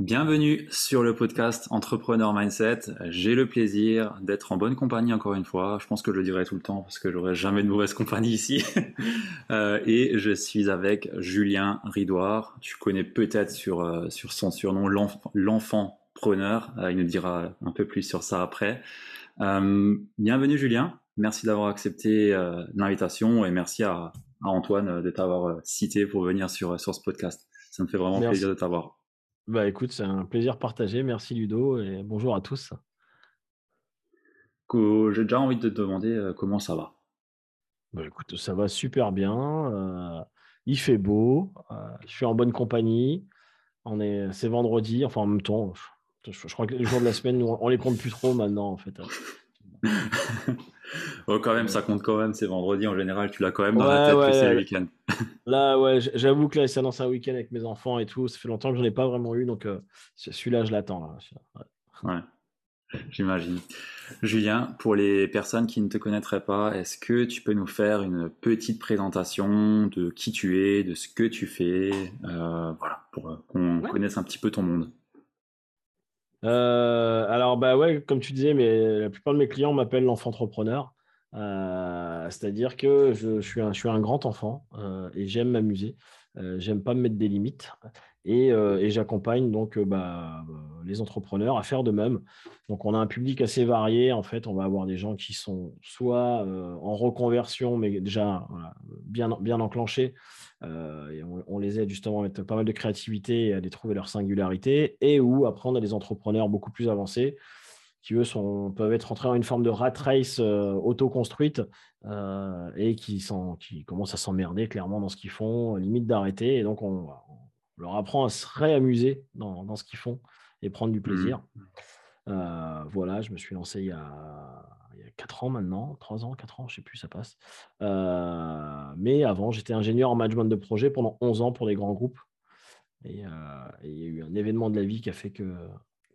Bienvenue sur le podcast Entrepreneur Mindset. J'ai le plaisir d'être en bonne compagnie encore une fois. Je pense que je le dirai tout le temps parce que j'aurai jamais de mauvaise compagnie ici. Euh, et je suis avec Julien Ridoir. Tu connais peut-être sur, euh, sur son surnom l'enfant preneur. Euh, il nous dira un peu plus sur ça après. bienvenue Julien. Merci d'avoir accepté l'invitation et merci à, Antoine de t'avoir cité pour venir sur, sur ce podcast. Ça me fait vraiment plaisir de t'avoir. Bah écoute, c'est un plaisir partagé. Merci Ludo et bonjour à tous. J'ai déjà envie de te demander euh, comment ça va? Bah écoute, ça va super bien. Euh, il fait beau. Euh, je suis en bonne compagnie. On est, c'est vendredi. Enfin, en même temps, je, crois que les jours de la semaine, on, on les compte plus trop maintenant en fait. oh, quand même, ça compte quand même. C'est vendredi en général. Tu l'as quand même dans la tête que c'est le week-end. là, ouais, j'avoue que là, ça lance un week-end avec mes enfants et tout. Ça fait longtemps que j'en ai pas vraiment eu, donc euh, celui-là, je l'attends. Ouais. J'imagine. Julien, pour les personnes qui ne te connaîtraient pas, est-ce que tu peux nous faire une petite présentation de qui tu es, de ce que tu fais, euh, voilà, pour qu'on connaisse un petit peu ton monde? Euh, alors, bah ouais, comme tu disais, mais la plupart de mes clients m'appellent l'enfant entrepreneur. Euh, c'est-à-dire que je, suis un, je, suis un, grand enfant euh, et j'aime m'amuser. j'aime pas me mettre des limites et, et j'accompagne donc bah, les entrepreneurs à faire de même. Donc, on a un public assez varié. En fait, on va avoir des gens qui sont soit en reconversion, mais déjà bien, enclenchés, euh, on, les aide justement à mettre pas mal de créativité et à les trouver leur singularité, et ou apprendre à des entrepreneurs beaucoup plus avancés qui eux sont, peuvent être entrés dans une forme de rat race euh, auto-construite euh, et qui, sont, qui commencent à s'emmerder clairement dans ce qu'ils font, limite d'arrêter. Et donc, on, leur apprend à se réamuser dans, dans ce qu'ils font et prendre du plaisir. Mmh. voilà, je me suis lancé il y a il y a 4 ans maintenant, 3 ans, 4 ans, je ne sais plus, ça passe. Euh, mais avant, j'étais ingénieur en management de projet pendant 11 ans pour des grands groupes. Et, euh, il y a eu un événement de la vie qui a fait que,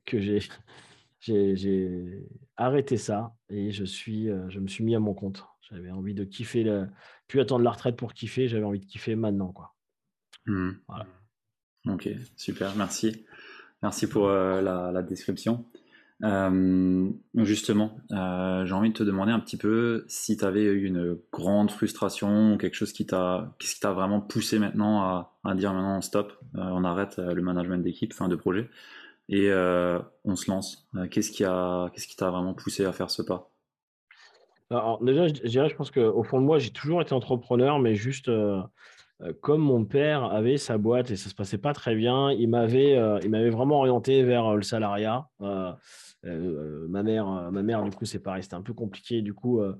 que j'ai, j'ai, arrêté ça et je, suis, euh, je me suis mis à mon compte. J'avais envie de kiffer, le, plus attendre la retraite pour kiffer, j'avais envie de kiffer maintenant. Quoi. Mmh. Voilà. Ok, super, merci. Merci pour la, la, description. Euh, justement, euh, j'ai envie de te demander un petit peu si tu avais eu une grande frustration ou quelque chose qui t'a, qui t'a vraiment poussé maintenant à, dire maintenant stop, euh, on arrête le management d'équipe, fin de projet, et on se lance. qu'est-ce qui a, qu'est-ce qui t'a vraiment poussé à faire ce pas? Alors déjà, je dirais, je pense qu'au fond de moi, j'ai toujours été entrepreneur, mais juste comme mon père avait sa boîte et ça se passait pas très bien, il m'avait, il m'avait vraiment orienté vers le salariat. Euh, ma mère, euh, ma mère, du coup, c'est pareil, c'était un peu compliqué. Du coup, euh,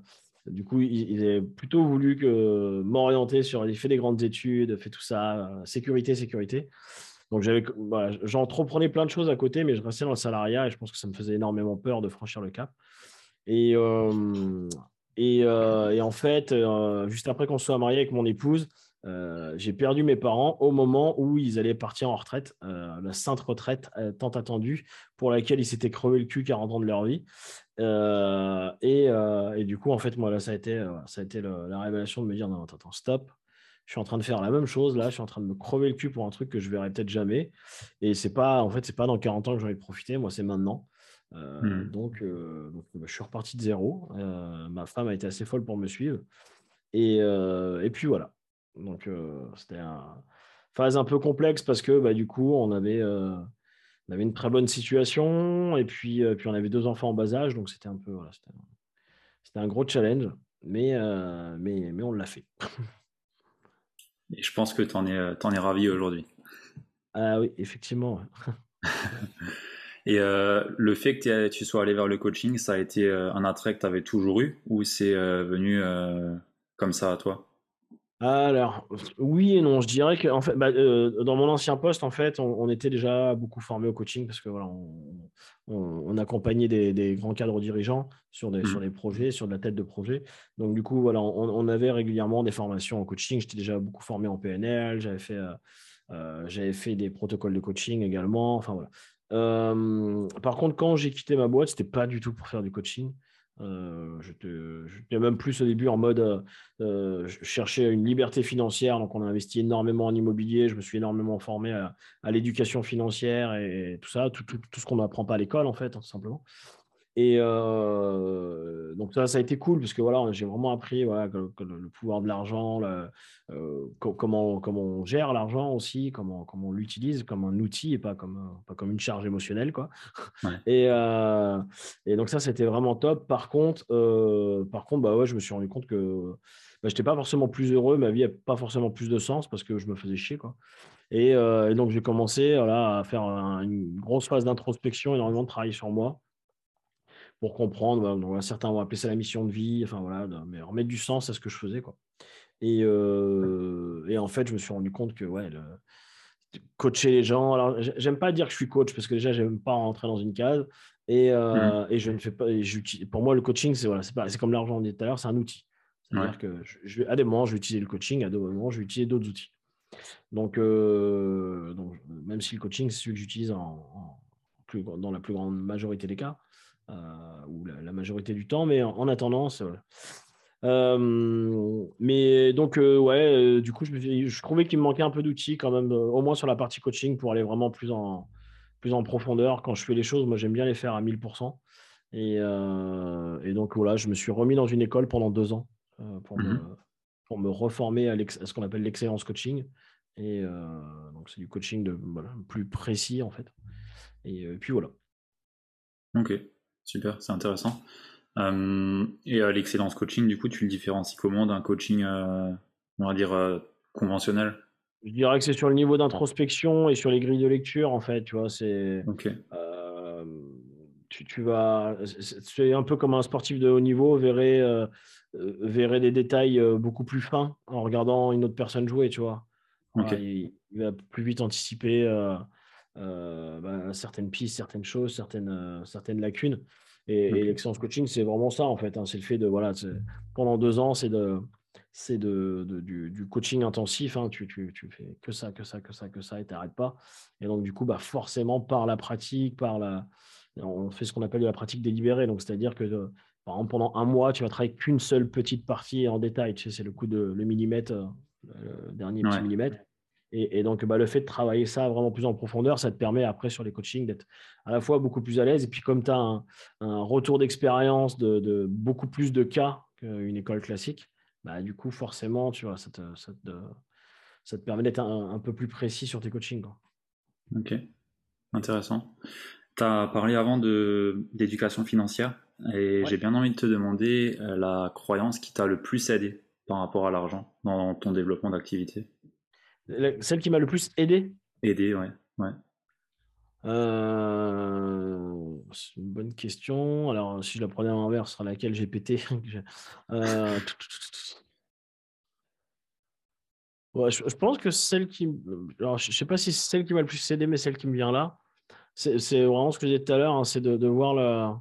du coup, il, il, plutôt voulu que m'orienter sur. Il fait des grandes études, fait tout ça, sécurité, sécurité. Donc j'avais, j'entreprenais plein de choses à côté, mais je restais dans le salariat et je pense que ça me faisait énormément peur de franchir le cap. Et, et, et, en fait, juste après qu'on soit marié avec mon épouse, euh, j'ai perdu mes parents au moment où ils allaient partir en retraite, euh, la sainte retraite euh, tant attendue, pour laquelle ils s'étaient crevé le cul 40 ans de leur vie. Et, et, du coup, en fait, moi, là, ça a été, ça a été la révélation de me dire non, attends, stop. Je suis en train de faire la même chose là, je suis en train de me crever le cul pour un truc que je verrai peut-être jamais. Et c'est pas, en fait, c'est pas dans 40 ans que j'en ai profité, moi, c'est maintenant. Hmm. Donc, donc bah, je suis reparti de zéro. ma femme a été assez folle pour me suivre. Et, et puis voilà. Donc, c'était une phase un peu complexe parce que bah, du coup, on avait, on avait une très bonne situation et puis, puis on avait deux enfants en bas âge. Donc, c'était un peu c'était un gros challenge, mais, mais, mais on l'a fait. et je pense que tu en es, en es ravi aujourd'hui. Ah oui, effectivement. Et le fait que tu sois allé vers le coaching, ça a été un attrait que tu avais toujours eu ou c'est venu comme ça à toi? Alors, oui et non. Je dirais que en fait, bah, euh, dans mon ancien poste, en fait, on, était déjà beaucoup formé au coaching parce que voilà, on, accompagnait des, grands cadres dirigeants sur des, sur mmh. des projets, sur de la tête de projet. Donc, du coup, voilà, on, avait régulièrement des formations en coaching. J'étais déjà beaucoup formé en PNL. J'avais fait, euh, euh, j'avais fait des protocoles de coaching également. Enfin, voilà. par contre, quand j'ai quitté ma boîte, c'était pas du tout pour faire du coaching. Euh, J'étais même plus au début en mode, euh, euh, je cherchais une liberté financière, donc on a investi énormément en immobilier, je me suis énormément formé à, l'éducation financière et, tout ça, tout, tout, ce qu'on n'apprend pas à l'école en fait, tout simplement. Et euh, donc ça, ça a été cool parce que voilà, j'ai vraiment appris voilà, le, pouvoir de l'argent, euh, comment, comment on gère l'argent aussi, comment, comment on l'utilise comme un outil et pas comme, pas comme une charge émotionnelle. Quoi. Et, euh, et, donc ça, c'était vraiment top. Par contre, par contre bah ouais, je me suis rendu compte que bah, je n'étais pas forcément plus heureux, ma vie n'a pas forcément plus de sens parce que je me faisais chier. Quoi. Et, donc j'ai commencé voilà, à faire une grosse phase d'introspection, énormément de travail sur moi pour comprendre. certains vont appeler ça la mission de vie, enfin voilà, mais remettre du sens à ce que je faisais. Quoi. Et, euh, et en fait, je me suis rendu compte que ouais, coacher les gens, alors j'aime pas dire que je suis coach parce que déjà, j'aime pas rentrer dans une case. Et, euh, mmh. et je ne fais pas. pour moi, le coaching, c'est voilà, c'est comme l'argent, on dit tout à l'heure, c'est un outil. C'est-à-dire que je, à des moments, je vais utiliser le coaching, à d'autres moments, je vais utiliser d'autres outils. Donc, euh, donc, même si le coaching, c'est celui que j'utilise en, plus, dans la plus grande majorité des cas, ou la, majorité du temps, mais en, attendant, euh, mais donc, euh, ouais, du coup, je, je trouvais qu'il me manquait un peu d'outils quand même, au moins sur la partie coaching pour aller vraiment plus en, plus en profondeur. Quand je fais les choses, moi, j'aime bien les faire à 1000%. Et, et, donc, voilà, je me suis remis dans une école pendant deux ans pour, me, mmh pour me reformer à, ce qu'on appelle l'excellence coaching. Et donc, c'est du coaching de, plus précis, en fait. Et, et puis voilà. Ok. Super, c'est intéressant. Euh, et euh, l'excellence coaching, du coup, tu le différencies comment d'un coaching, euh, on va dire, conventionnel? Je dirais que c'est sur le niveau d'introspection et sur les grilles de lecture, en fait. Tu vois, c'est. Tu, vas. C'est un peu comme un sportif de haut niveau verrait, verrait des détails beaucoup plus fins en regardant une autre personne jouer, tu vois. il, va plus vite anticiper. Euh, bah, certaines pistes, certaines choses, certaines, euh, certaines lacunes. Et, l'excellence coaching, c'est vraiment ça, en fait. Hein. c'est le fait de, voilà, pendant deux ans, c'est de, c'est de, du, coaching intensif. Hein. tu, tu, tu, fais que ça, que ça, que ça, que ça, et tu n'arrêtes pas. Et donc, du coup, bah, forcément, par la pratique, par la, on fait ce qu'on appelle de la pratique délibérée. Donc, c'est-à-dire que, euh, par exemple, pendant un mois, tu vas travailler qu'une seule petite partie en détail. Tu sais, c'est le coup de le millimètre, le dernier petit millimètre. Et, donc, bah, le fait de travailler ça vraiment plus en profondeur, ça te permet après sur les coachings d'être à la fois beaucoup plus à l'aise. Et puis, comme tu as un, retour d'expérience de, beaucoup plus de cas qu'une école classique, bah, du coup, forcément, tu vois, ça te, ça te, permet d'être un, peu plus précis sur tes coachings. Ok, intéressant. Tu as parlé avant d'éducation financière et j'ai bien envie de te demander euh, la croyance qui t'a le plus aidé par rapport à l'argent dans ton développement d'activité. Celle qui m'a le plus aidé Aidé, ouais. ouais. Euh, c'est une bonne question. Alors, si je la prenais à l'envers, ce sera laquelle j'ai pété. Euh, je, pense que celle qui. Alors, je ne sais pas si c'est celle qui m'a le plus aidé, mais celle qui me vient là, c'est vraiment ce que j'ai dit tout à l'heure, hein, c'est de, voir la,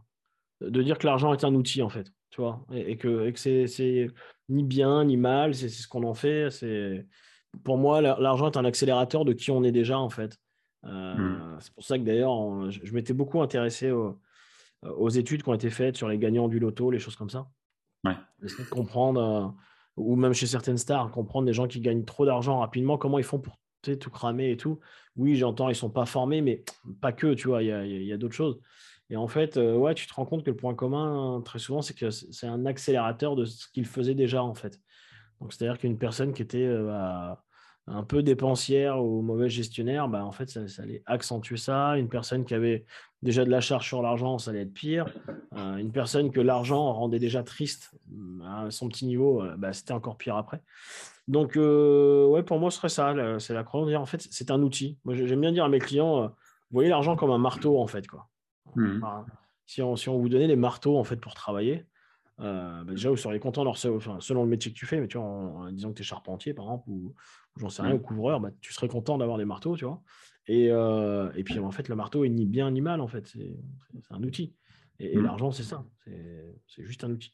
de dire que l'argent est un outil, en fait. Tu vois, et, que, et que c'est ni bien ni mal, c'est ce qu'on en fait. C'est pour moi, l'argent est un accélérateur de qui on est déjà, en fait. Euh, hmm. C'est pour ça que d'ailleurs, je, m'étais beaucoup intéressé aux, études qui ont été faites sur les gagnants du loto, les choses comme ça. Ouais. Essayer de comprendre, euh, ou même chez certaines stars, comprendre des gens qui gagnent trop d'argent rapidement, comment ils font pour tout cramer et tout. Oui, j'entends, ils sont pas formés, mais pas que, tu vois, il y a, d'autres choses. Et en fait, euh, ouais, tu te rends compte que le point commun, très souvent, c'est que c'est un accélérateur de ce qu'ils faisaient déjà, en fait. Donc, c'est-à-dire qu'une personne qui était euh, un peu dépensière ou mauvais gestionnaire, bah, en fait, ça, allait accentuer ça. Une personne qui avait déjà de la charge sur l'argent, ça allait être pire. Euh, une personne que l'argent rendait déjà triste à son petit niveau, euh, bah, c'était encore pire après. Donc, ouais, pour moi, ce serait ça. C'est la croyance. En fait, c'est un outil. Moi, j'aime bien dire à mes clients, vous voyez l'argent comme un marteau, en fait. Quoi. Mmh. si, on, si on vous donnait des marteaux, en fait, pour travailler, bah, déjà, vous seriez content de recevoir, selon le métier que tu fais, mais tu vois, en, disant que tu es charpentier, par exemple, ou, j'en sais rien, ou couvreur, bah, tu serais content d'avoir des marteaux, tu vois. Et, et puis, en fait, le marteau est ni bien ni mal, en fait. C'est un outil. Et, mmh. l'argent, c'est ça. C'est juste un outil.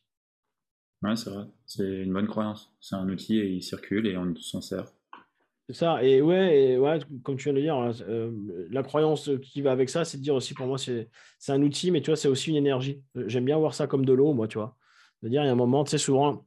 Ouais, c'est vrai. C'est une bonne croyance. C'est un outil et il circule et on s'en sert. C'est ça. Et ouais, et ouais, comme tu viens de le dire, euh, la croyance qui va avec ça, c'est de dire aussi pour moi, c'est un outil, mais tu vois, c'est aussi une énergie. J'aime bien voir ça comme de l'eau, moi, tu vois. De dire, il y a un moment, tu sais, souvent,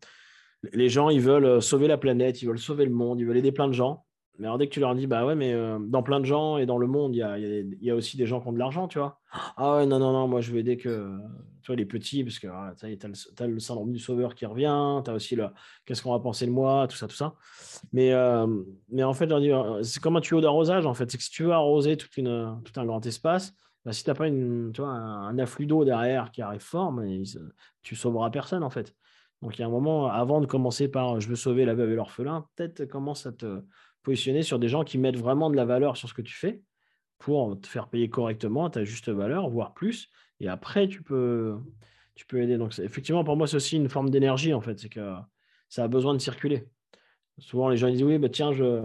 les gens, ils veulent euh, sauver la planète, ils veulent sauver le monde, ils veulent aider plein de gens. Mais alors, dès que tu leur dis, bah ouais, mais euh, dans plein de gens et dans le monde, il y a, y a, aussi des gens qui ont de l'argent, tu vois. Ah ouais, non, non, non, moi je veux aider que tu vois, les petits, parce que ah, tu as, le syndrome du sauveur qui revient, tu as aussi le qu'est-ce qu'on va penser de moi, tout ça, tout ça. Mais, euh, mais en fait, c'est comme un tuyau d'arrosage, en fait. C'est que si tu veux arroser toute une, tout un grand espace, bah, si tu n'as pas une, tu un, afflux d'eau derrière qui arrive fort, mais, tu sauveras personne, en fait. Donc il y a un moment, avant de commencer par je veux sauver la veuve et l'orphelin, peut-être commence à te positionner sur des gens qui mettent vraiment de la valeur sur ce que tu fais pour te faire payer correctement ta juste valeur, voire plus. Et après, tu peux, tu peux aider. Donc, effectivement, pour moi, c'est aussi une forme d'énergie, en fait. C'est que ça a besoin de circuler. Souvent, les gens disent Oui, bah, tiens, je,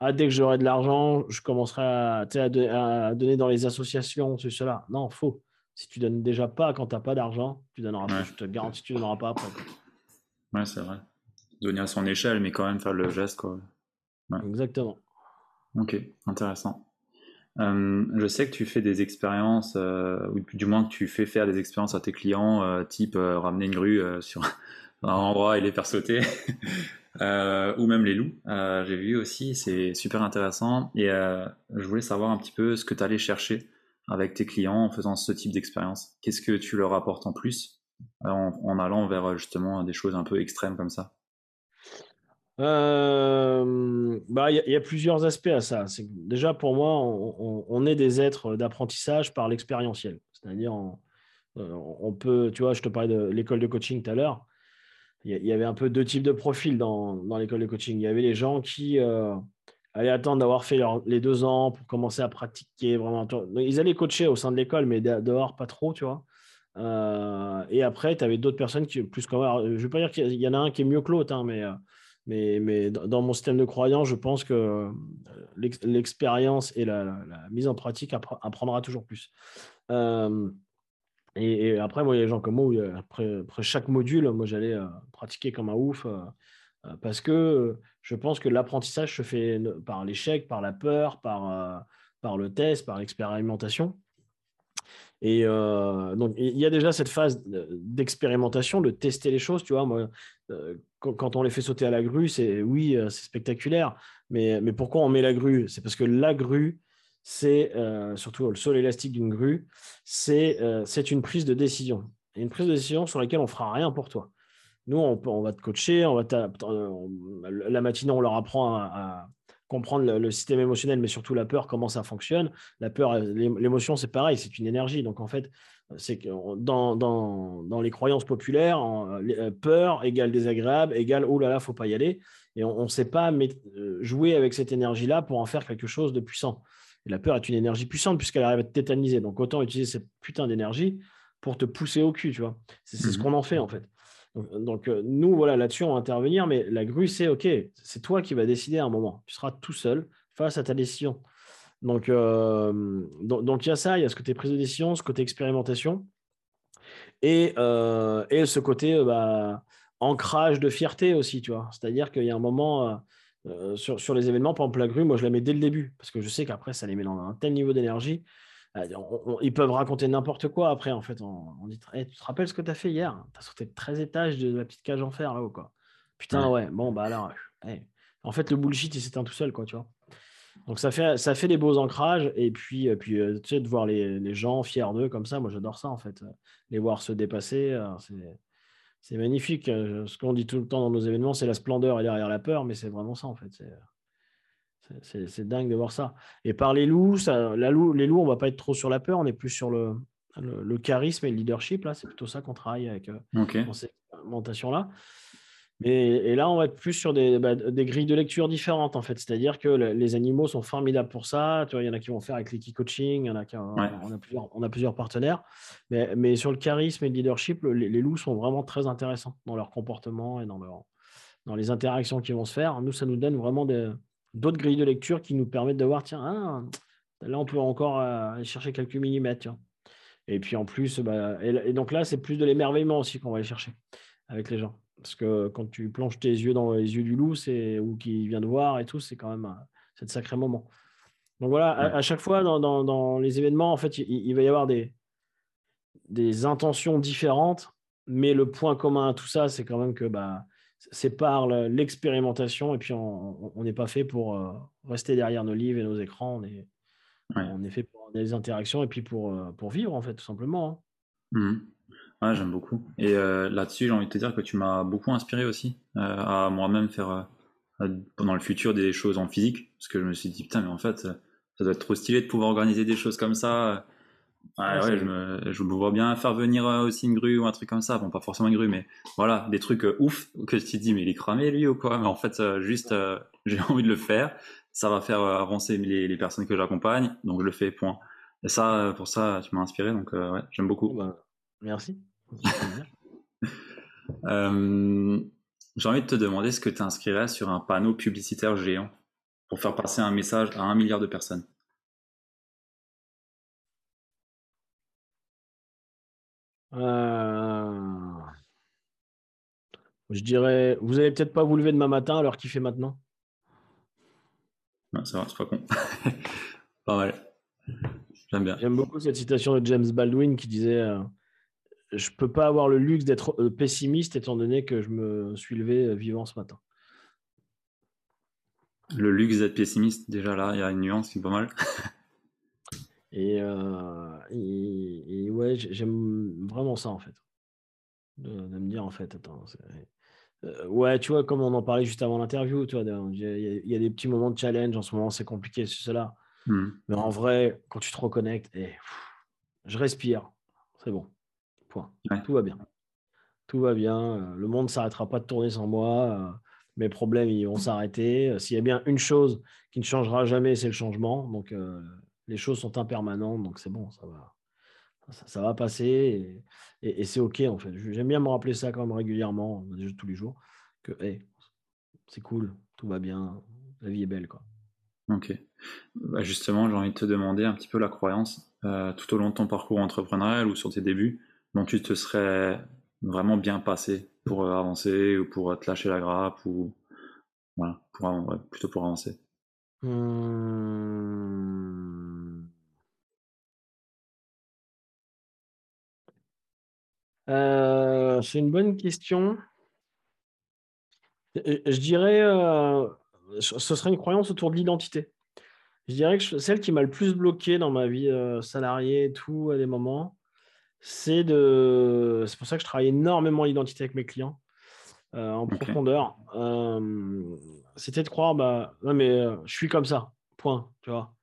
ah, dès que j'aurai de l'argent, je commencerai à, à, donner dans les associations, c'est cela. Non, faux. Si tu donnes déjà pas quand tu n'as pas d'argent, tu donneras pas. Je te garantis que tu ne donneras pas après. Ouais, c'est vrai. Donner à son échelle, mais quand même faire le geste. Quoi. Exactement. Ok, intéressant. Euh, je sais que tu fais des expériences, euh, ou du moins que tu fais faire des expériences à tes clients, euh, type ramener une grue sur un endroit et les faire sauter, ou même les loups. J'ai vu aussi, c'est super intéressant. Et je voulais savoir un petit peu ce que tu allais chercher avec tes clients en faisant ce type d'expérience. Qu'est-ce que tu leur apportes en plus en allant vers justement des choses un peu extrêmes comme ça? Euh, bah, il y, a plusieurs aspects à ça. Déjà pour moi, on, est des êtres d'apprentissage par l'expérientiel. C'est-à-dire, euh, on, peut, tu vois, je te parlais de l'école de coaching tout à l'heure. Il y, avait un peu deux types de profils dans, dans l'école de coaching. Il y avait les gens qui euh, allaient attendre d'avoir fait les deux ans pour commencer à pratiquer vraiment. Ils allaient coacher au sein de l'école, mais dehors pas trop, tu vois. et après, tu avais d'autres personnes qui, plus comme. je ne veux pas dire qu'il y en a un qui est mieux que l'autre, hein, mais mais, mais dans mon système de croyance, je pense que euh, l'expérience et la, mise en pratique apprendra toujours plus. Euh, et, après, moi, il y a des gens comme moi, après, après chaque module, moi, j'allais euh, pratiquer comme un ouf parce que je pense que l'apprentissage se fait par l'échec, par la peur, par, par le test, par l'expérimentation. Et euh, donc, il y a déjà cette phase d'expérimentation, de tester les choses. Tu vois, moi, euh, quand, on les fait sauter à la grue, c'est oui, euh, c'est spectaculaire. Mais, mais pourquoi on met la grue? C'est parce que la grue, c'est surtout le sol élastique d'une grue, c'est c'est une prise de décision. Et une prise de décision sur laquelle on fera rien pour toi. Nous, on, on va te coacher, on va la matinée, on leur apprend à, comprendre le, système émotionnel, mais surtout la peur, comment ça fonctionne. La peur, l'émotion, c'est pareil, c'est une énergie. Donc en fait, c'est dans, dans, dans, les croyances populaires, euh, peur égale désagréable, égale oh là là, faut pas y aller. Et on ne sait pas euh, jouer avec cette énergie-là pour en faire quelque chose de puissant. Et la peur est une énergie puissante puisqu'elle arrive à te tétaniser. Donc autant utiliser cette putain d'énergie pour te pousser au cul, tu vois. C'est ce mmh qu'on en fait en fait. Donc, euh, nous, voilà, là-dessus, on va intervenir, mais la grue, c'est OK, c'est toi qui vas décider à un moment. Tu seras tout seul face à ta décision. Donc, euh, donc, il y a ça, il y a ce côté prise de décision, ce côté expérimentation, et, euh, et ce côté bah, ancrage de fierté aussi, tu vois. C'est-à-dire qu'il y a un moment sur, sur, les événements, par exemple, la grue, moi, je la mets dès le début, parce que je sais qu'après, ça les met dans un tel niveau d'énergie euh, ils peuvent raconter n'importe quoi après, en fait. On, dit Tu te rappelles ce que tu as fait hier? Tu as sauté 13 étages de la petite cage en fer là-haut, quoi. Putain, ouais, bon, bah alors. En fait, le bullshit, il s'éteint tout seul, quoi, tu vois. Donc, ça fait, ça fait des beaux ancrages. Et puis, euh, puis euh, tu sais, de voir les, les gens fiers d'eux comme ça, moi, j'adore ça, en fait. Les voir se dépasser, c'est magnifique. Ce qu'on dit tout le temps dans nos événements, c'est la splendeur et derrière la peur, mais c'est vraiment ça, en fait. C'est c'est dingue de voir ça. Et par les loups, ça, la loup, les loups, on va pas être trop sur la peur, on est plus sur le, le, charisme et le leadership. Là, c'est plutôt ça qu'on travaille avec euh, dans cette expérimentation-là. Et là, on va être plus sur des, bah, des grilles de lecture différentes, en fait. C'est-à-dire que les animaux sont formidables pour ça. Tu vois, il y en a qui vont faire avec les coaching, il y en a qui, on, a plusieurs, on a plusieurs partenaires. Mais, mais sur le charisme et le leadership, les, loups sont vraiment très intéressants dans leur comportement et dans, leur, dans les interactions qui vont se faire. Nous, ça nous donne vraiment d'autres grilles de lecture qui nous permettent de voir, tiens, ah, là, on peut encore euh, aller chercher quelques millimètres. Et puis en plus, bah, et donc là, c'est plus de l'émerveillement aussi qu'on va aller chercher avec les gens. Parce que quand tu plonges tes yeux dans les yeux du loup, c'est ou qui vient de voir et tout, c'est quand même un sacré moment. Donc voilà, à, chaque fois dans, dans, les événements, en fait, il, va y avoir des, des intentions différentes, mais le point commun à tout ça, c'est quand même que bah, c'est par l'expérimentation et puis on n'est pas fait pour euh, rester derrière nos livres et nos écrans. On est, on est fait pour des interactions et puis pour, euh, pour vivre, en fait, tout simplement. Hein. Mmh j'aime beaucoup. Et euh, là-dessus, j'ai envie de te dire que tu m'as beaucoup inspiré aussi euh, à moi-même faire euh, pendant le futur des choses en physique. Parce que je me suis dit, putain, mais en fait, ça doit être trop stylé de pouvoir organiser des choses comme ça. ouais, je, me, je vois bien faire venir aussi une grue ou un truc comme ça. Bon, pas forcément une grue, mais voilà, des trucs ouf que tu te dis, mais il est cramé lui ou quoi? Mais en fait, juste, j'ai envie de le faire. Ça va faire avancer les, les personnes que j'accompagne, donc je le fais, point. Et ça, pour ça, tu m'as inspiré, donc ouais, j'aime beaucoup. Bah, merci. Euh, j'ai envie de te demander ce que tu inscrirais sur un panneau publicitaire géant pour faire passer un message à un milliard de personnes. Euh, je dirais, vous allez peut-être pas vous lever demain matin alors qu'il fait maintenant? ça va, c'est pas con. pas mal. J'aime bien. J'aime beaucoup cette citation de James Baldwin qui disait euh, je ne peux pas avoir le luxe d'être euh, pessimiste étant donné que je me suis levé euh, vivant ce matin. Le luxe d'être pessimiste, déjà là, il y a une nuance qui est pas mal. Euh, et, ouais, j'aime vraiment ça en fait. De, me dire en fait, attends, ouais, tu vois, comme on en parlait juste avant l'interview, tu vois, il y, a des petits moments de challenge en ce moment, c'est compliqué, c'est cela. Hmm. Mais en vrai, quand tu te reconnectes, et, je respire, c'est bon. Tout va bien. Tout va bien. Euh, le monde ne s'arrêtera pas de tourner sans moi. Euh, mes problèmes, ils vont s'arrêter. Euh, s'il y a bien une chose qui ne changera jamais, c'est le changement. Donc, les choses sont impermanentes. Donc, c'est bon, ça va. Ça, va passer et, c'est OK en fait. J'aime bien me rappeler ça quand même régulièrement, tous les jours, que c'est cool, tout va bien, la vie est belle. Quoi. Ok. Bah, justement, j'ai envie de te demander un petit peu la croyance tout au long de ton parcours entrepreneurial ou sur tes débuts dont tu te serais vraiment bien passé pour euh, avancer ou pour te lâcher la grappe ou voilà, plutôt pour avancer? Mmh. euh, C'est une bonne question. Je dirais, euh, ce serait une croyance autour de l'identité. Je dirais que celle qui m'a le plus bloqué dans ma vie salariée et tout, à des moments, c'est de. C'est pour ça que je travaille énormément l'identité avec mes clients euh, en profondeur. Euh, c'était de croire, bah, non, mais euh, je suis comme ça, point, tu vois.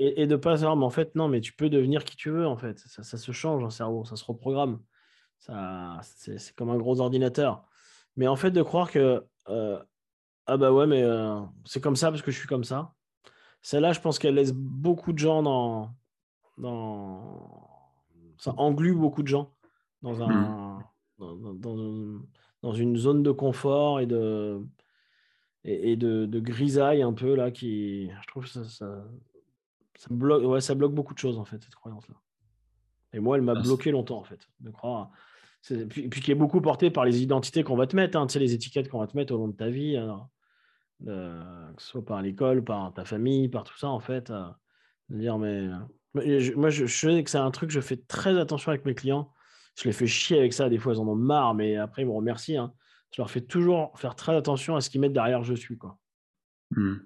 Et, de de pas savoir, mais en fait, non, mais tu peux devenir qui tu veux, en fait. Ça, se change en cerveau, ça se reprogramme. Ça, c'est, comme un gros ordinateur. Mais en fait, de croire que, ah bah ouais, mais c'est comme ça parce que je suis comme ça. Celle-là, je pense qu'elle laisse beaucoup de gens dans, dans, ça englue beaucoup de gens dans, un, mmh. dans, une zone de confort et de, et, de, grisaille un peu là qui, je trouve ça, ça, bloque, ouais, ça bloque beaucoup de choses en fait cette croyance là. Et moi, elle m'a bloqué longtemps en fait de croire. Puis, puis, qui est beaucoup porté par les identités qu'on va te mettre, hein, tu sais, les étiquettes qu'on va te mettre au long de ta vie, hein, que ce soit par l'école, par ta famille, par tout ça en fait. Euh, de dire mais moi, je, sais que c'est un truc, je fais très attention avec mes clients. Je les fais chier avec ça. Des fois, ils en ont marre, mais après, ils me remercient. Hein. Je leur fais toujours faire très attention à ce qu'ils mettent derrière je suis. Quoi. Hmm.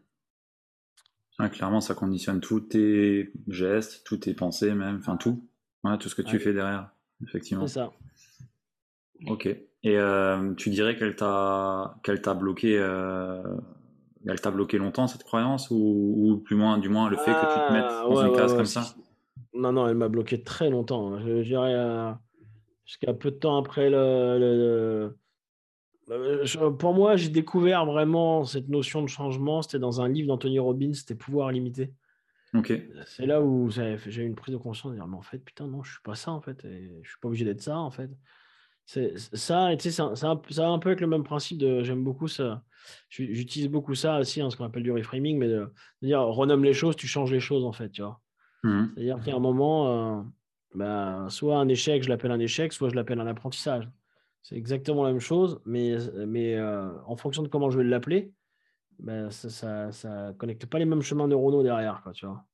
clairement, ça conditionne tous tes gestes, tous tes pensées, même, enfin tout. tout ce que tu fais derrière, effectivement. C'est ça. Ok. Et euh, tu dirais qu'elle t'a qu'elle t'a bloqué euh, elle t'a bloqué longtemps cette croyance ou, plus moins, du moins le fait que tu te mettes ah, dans une case comme ça? Non, non, elle m'a bloqué très longtemps. Je, dirais euh, jusqu'à peu de temps après le, pour moi, j'ai découvert vraiment cette notion de changement. C'était dans un livre d'Anthony Robbins, c'était Pouvoir limité. C'est là où j'ai eu une prise de conscience de dire, mais en fait, putain, non, je suis pas ça, en fait, et je suis pas obligé d'être ça, en fait. C'est ça, tu sais, ça, un, un peu avec le même principe de, j'aime beaucoup ça, j'utilise beaucoup ça aussi, hein, ce qu'on appelle du reframing, mais de, dire, renomme les choses, tu changes les choses, en fait, tu vois. Mmh C'est-à-dire a un moment, euh, bah, soit un échec, je l'appelle un échec, soit je l'appelle un apprentissage. C'est exactement la même chose, mais, mais euh, en fonction de comment je vais l'appeler, ben, ça, ne connecte pas les mêmes chemins neuronaux derrière, quoi, tu vois.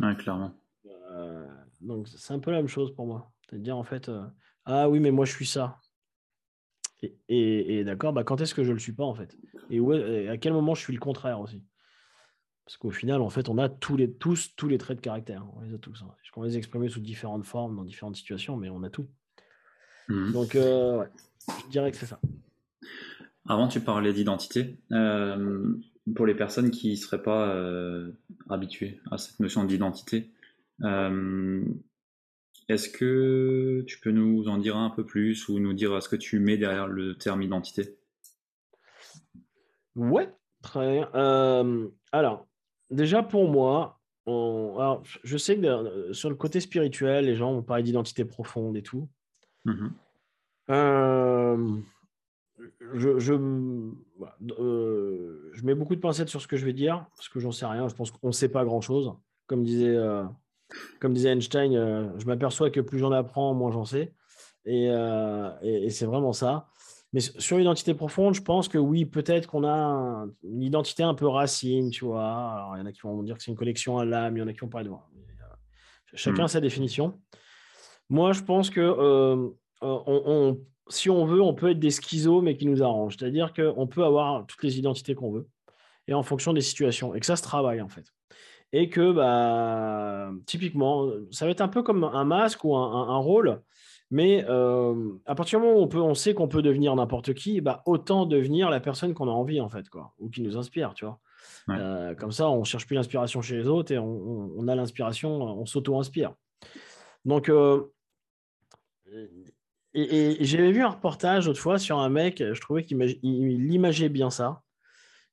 Ouais, clairement. Euh, donc, c'est un peu la même chose pour moi. C'est-à-dire, en fait, euh, ah oui, mais moi, je suis ça. Et, et, d'accord, bah, quand est-ce que je le suis pas, en fait? Et, où, à quel moment je suis le contraire aussi? Parce qu'au final, en fait, on a tous les, tous, tous les traits de caractère. On les a tous. Hein. On les exprimer sous différentes formes, dans différentes situations, mais on a tout. Mmh. Donc, euh, je dirais que c'est ça. Avant, tu parlais d'identité. Euh, pour les personnes qui ne seraient pas euh, habituées à cette notion d'identité, est-ce que tu peux nous en dire un peu plus ou nous dire ce que tu mets derrière le terme identité? Ouais, très bien. alors, déjà pour moi, je sais que sur le côté spirituel, les gens vont parler d'identité profonde et tout. Mmh euh, je, je, euh, je, mets beaucoup de pincettes sur ce que je vais dire, parce que j'en sais rien. Je pense qu'on ne sait pas grand-chose. Comme disait, euh, comme disait Einstein, je m'aperçois que plus j'en apprends, moins j'en sais. Et, et, c'est vraiment ça. Mais sur l'identité profonde, je pense que oui, peut-être qu'on a une identité un peu racine, tu vois. Alors, il y en a qui vont dire que c'est une connexion à l'âme, il y en a qui vont pas de voir. chacun mmh. sa définition. Moi, je pense que euh, on, si on veut, on peut être des schizos, mais qui nous arrangent. C'est-à-dire qu'on peut avoir toutes les identités qu'on veut, et en fonction des situations, et que ça se travaille en fait. Et que, bah, typiquement, ça va être un peu comme un masque ou un, rôle, mais euh, à partir du moment où on, peut, on sait qu'on peut devenir n'importe qui, bah, autant devenir la personne qu'on a envie, en fait, quoi, ou qui nous inspire, tu vois. Euh, comme ça, on ne cherche plus l'inspiration chez les autres et on, a l'inspiration, on s'auto-inspire. Donc, et, j'avais vu un reportage autrefois sur un mec, je trouvais qu'il imageait bien ça.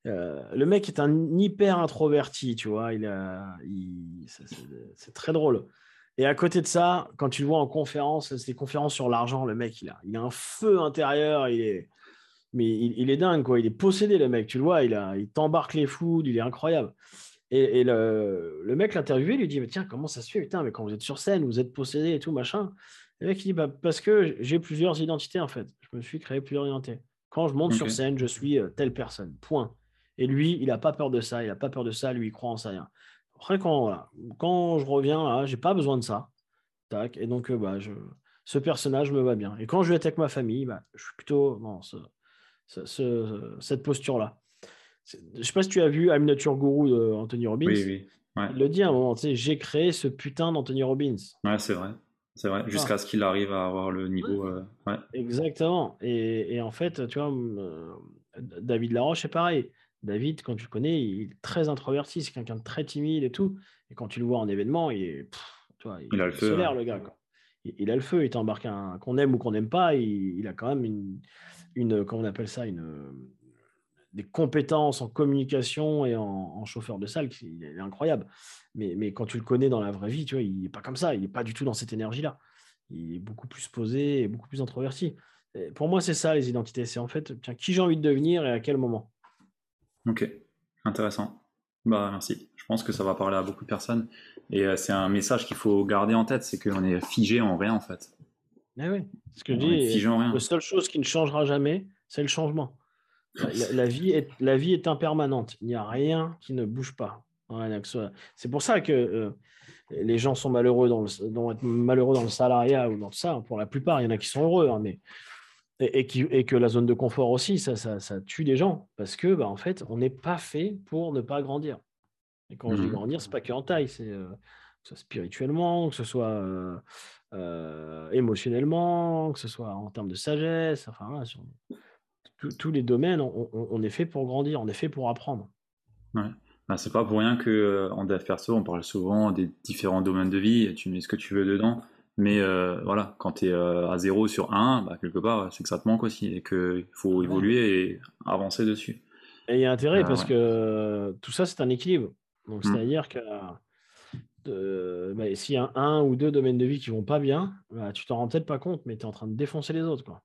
Euh, le mec est un hyper introverti, tu vois. Il, c'est très drôle. Et à côté de ça, quand tu le vois en conférence, c'est des conférences sur l'argent, le mec, il a, il a un feu intérieur. Il est, mais il, est dingue, quoi. Il est possédé, le mec. Tu le vois, il, a, il t'embarque les fous, il est incroyable. Et, le, le, mec l'interviewé lui dit mais Tiens, comment ça se fait? Putain, mais quand vous êtes sur scène, vous êtes possédé et tout, machin. Le mec, il dit bah, Parce que j'ai plusieurs identités, en fait. Je me suis créé plusieurs identités. Quand je monte sur scène, je suis euh, telle personne. Point. Et lui, il n'a pas peur de ça. Il n'a pas peur de ça. Lui, il croit en ça. Rien. Après, quand, quand je reviens là, j'ai pas besoin de ça. Tac. Et donc, euh, bah, je, ce personnage me va bien. Et quand je vais être avec ma famille, bah, je suis plutôt dans ce, cette posture-là. Je ne sais pas si tu as vu I'm Your Guru d'Anthony Robbins. Oui, oui. Il le dit à un moment, tu sais, j'ai créé ce putain d'Anthony Robbins. Ouais, c'est vrai. C'est vrai, jusqu'à ce qu'il arrive à avoir le niveau. Euh, Exactement. Et, en fait, tu vois, euh, David Laroche, c'est pareil. David, quand tu le connais, il est très introverti, c'est quelqu'un de très timide et tout. Et quand tu le vois en événement, il est. tu vois, il, a le feu. le gars. Il, a le feu, il t'embarque un. Qu'on aime ou qu'on n'aime pas, il, a quand même une, une. Comment on appelle ça une, Des compétences en communication et en, chauffeur de salle, qui est incroyable. Mais, mais, quand tu le connais dans la vraie vie, tu vois, il n'est pas comme ça. Il n'est pas du tout dans cette énergie-là. Il est beaucoup plus posé et beaucoup plus introverti. pour moi, c'est ça les identités. C'est en fait, tiens, qui j'ai envie de devenir et à quel moment? Ok, intéressant. Bah merci. Je pense que ça va parler à beaucoup de personnes. Et euh, c'est un message qu'il faut garder en tête, c'est qu'on est figé en rien en fait. Eh oui, ce que je dis, la seule chose qui ne changera jamais, c'est le changement. La, vie est, la vie est impermanente. Il n'y a rien qui ne bouge pas c'est pour ça que euh, les gens sont malheureux dans le, malheureux dans le salariat ou dans ça. Pour la plupart, il y en a qui sont heureux, hein, mais et, qui, et, que la zone de confort aussi, ça, ça, tue des gens parce que, bah, en fait, on n'est pas fait pour ne pas grandir. Et quand je dis mmh grandir, c'est pas qu'en taille, c'est euh, que ce soit spirituellement, que ce soit euh, émotionnellement, que ce soit en termes de sagesse, enfin, sur tous les domaines, on, est fait pour grandir, on est fait pour apprendre. Ouais. Ben, c'est pas pour rien que euh, en dev perso, on parle souvent des différents domaines de vie, tu mets ce que tu veux dedans. Mais euh, voilà, quand tu es à 0 sur 1, bah, quelque part, c'est que ça te manque aussi et qu'il faut évoluer et avancer dessus. Et il y a intérêt parce que tout ça, c'est un équilibre. Donc, mm. c'est-à-dire que bah, s'il y a un ou deux domaines de vie qui vont pas bien, bah, tu t'en rends peut-être pas compte, mais tu es en train de défoncer les autres. Quoi.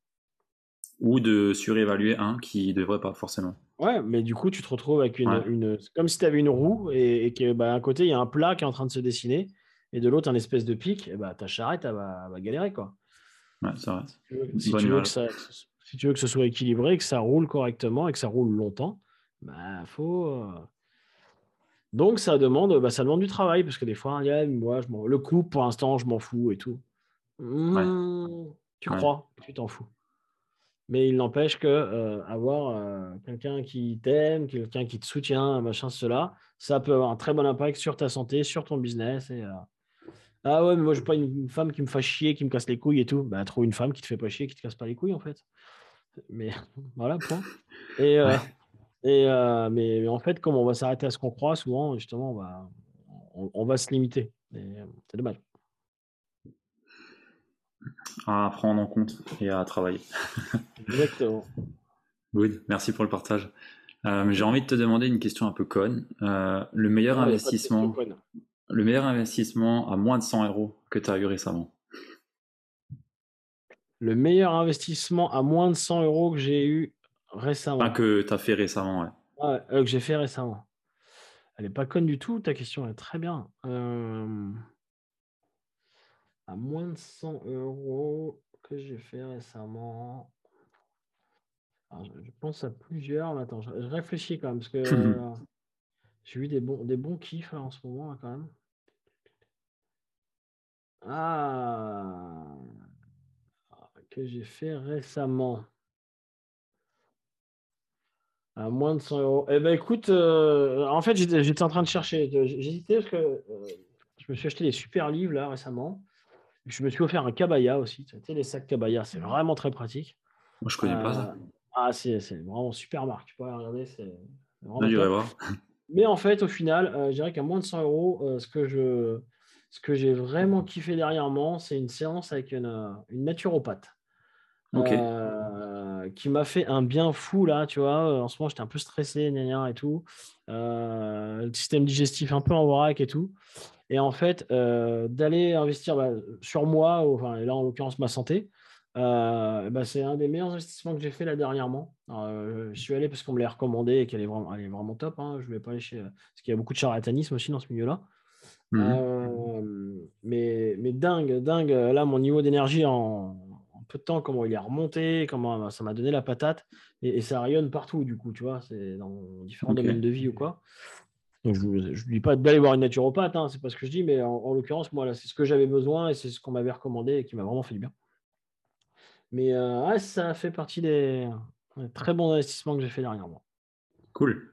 Ou de surévaluer un qui devrait pas forcément. Ouais, mais du coup, tu te retrouves avec une. une comme si tu avais une roue et, que bah, d'un côté, il y a un plat qui est en train de se dessiner et de l'autre, un espèce de pic, et bah, ta charrette, elle va, galérer. Quoi. Ouais. Si tu, veux, que ça, si tu veux que ce soit équilibré, que ça roule correctement et que ça roule longtemps, bah, faut. Euh, donc, ça demande, bah, ça demande du travail parce que des fois, moi, je le coup, pour l'instant, je m'en fous et tout. Mmh, tu crois, tu t'en fous. Mais il n'empêche que euh, avoir euh, quelqu'un qui t'aime, quelqu'un qui te soutient, machin, cela, ça peut avoir un très bon impact sur ta santé, sur ton business. Et, euh, Ah ouais, mais moi, je veux pas une, femme qui me fasse chier, qui me casse les couilles et tout. Bah, trouve une femme qui te fait pas chier, qui te casse pas les couilles, en fait. Mais voilà, point. Et, et mais, en fait, comme on va s'arrêter à ce qu'on croit, souvent, justement, on va, on va se limiter. C'est dommage à prendre en compte et à travailler. Exactement. Oui, merci pour le partage. Euh, j'ai envie de te demander une question un peu conne. Euh, le meilleur investissement, le meilleur investissement à moins de 100 euros que tu as eu récemment. Le meilleur investissement à moins de 100 euros que j'ai eu récemment. que tu as fait récemment, ouais. ouais euh, que j'ai fait récemment. Elle n'est pas conne du tout, ta question, elle est très bien à moins de 100 euros que j'ai fait récemment. je, pense à plusieurs, mais attends, je, réfléchis quand même parce que j'ai eu des bons, des bons kiffs en ce moment quand même. Ah, que j'ai fait récemment. À moins de 100 euros. Eh ben écoute, euh, en fait, j'étais en train de chercher. J'hésitais parce que euh, je me suis acheté des super livres là récemment. Je me suis offert un cabaya aussi. Tu sais, les sacs cabaya, c'est vraiment très pratique. Moi, je connais pas ça. Euh, ah, c'est vraiment super marque. Tu peux regarder, c'est vraiment. Mais en fait, au final, je dirais qu'à moins de 100 euros, ce que je, ce que j'ai vraiment kiffé dernièrement, c'est une séance avec une, une naturopathe. qui m'a fait un bien fou là, tu vois. En ce moment, j'étais un peu stressé, et tout. le système digestif un peu en vrac et tout. Et en fait, euh, d'aller investir bah, sur moi, enfin, là en l'occurrence ma santé, euh, bah, c'est un des meilleurs investissements que j'ai fait là dernièrement. Euh, je suis allé parce qu'on me l'a recommandé et qu'elle est vraiment, est vraiment top. Hein. Je ne vais pas aller chez. Parce qu'il y a beaucoup de charlatanisme aussi dans ce milieu-là. Mmh. mais, mais dingue, dingue. Là, mon niveau d'énergie en, peu de temps, comment il est remonté, comment ça m'a donné la patate. Et, ça rayonne partout, du coup, tu vois. C'est dans différents domaines de vie ou quoi je ne dis pas d'aller voir une naturopathe, hein, c'est pas ce que je dis, mais en, l'occurrence, moi, c'est ce que j'avais besoin et c'est ce qu'on m'avait recommandé et qui m'a vraiment fait du bien. Mais euh, ça fait partie des, très bons investissements que j'ai fait dernièrement. Cool.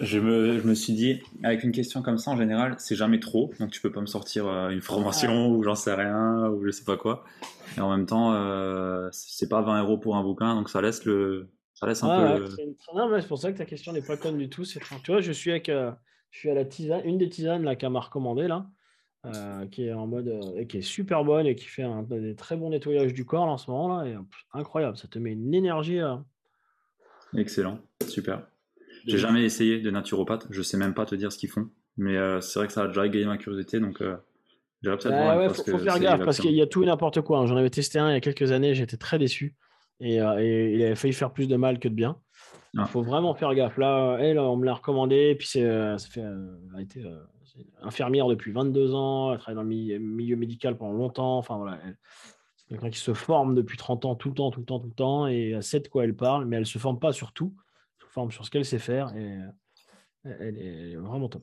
Je, me, suis dit, avec une question comme ça, en général, c'est jamais trop. Donc, tu peux pas me sortir euh, une formation ou j'en sais rien ou je sais pas quoi. Et en même temps, euh, c'est pas 20 euros pour un bouquin, donc ça laisse le, ça laisse un peu. C'est pour ça que ta question n'est pas conne du tout. Tu vois, je suis avec, euh, je suis à la tisane, une des tisanes là qu'elle m'a recommandé là, qui est en mode et qui est super bonne et qui fait un, des très bons nettoyages du corps en ce moment là, et, incroyable. Ça te met une énergie. Excellent, super. J'ai jamais essayé de naturopathe. Je sais même pas te dire ce qu'ils font, mais c'est vrai que ça a déjà égayé ma curiosité, donc. J'irai peut-être voir. faut, faire gaffe parce qu'il y a tout et n'importe quoi. Hein. J'en avais testé un il y a quelques années, j'étais très déçu. Euh, et, il avait failli faire plus de mal que de bien. Il ah. faut vraiment faire gaffe. Là, elle, on me l'a recommandé. Et puis, c'est, euh, ça fait, euh, elle a été infirmière depuis 22 ans. Elle travaille dans le milieu, médical pendant longtemps. Enfin, voilà. c'est quelqu'un qui se forme depuis 30 ans, tout le temps, tout le temps, tout le temps. Et elle sait de quoi elle parle, mais elle ne se forme pas sur tout. Forme sur ce qu'elle sait faire. Et elle est vraiment top.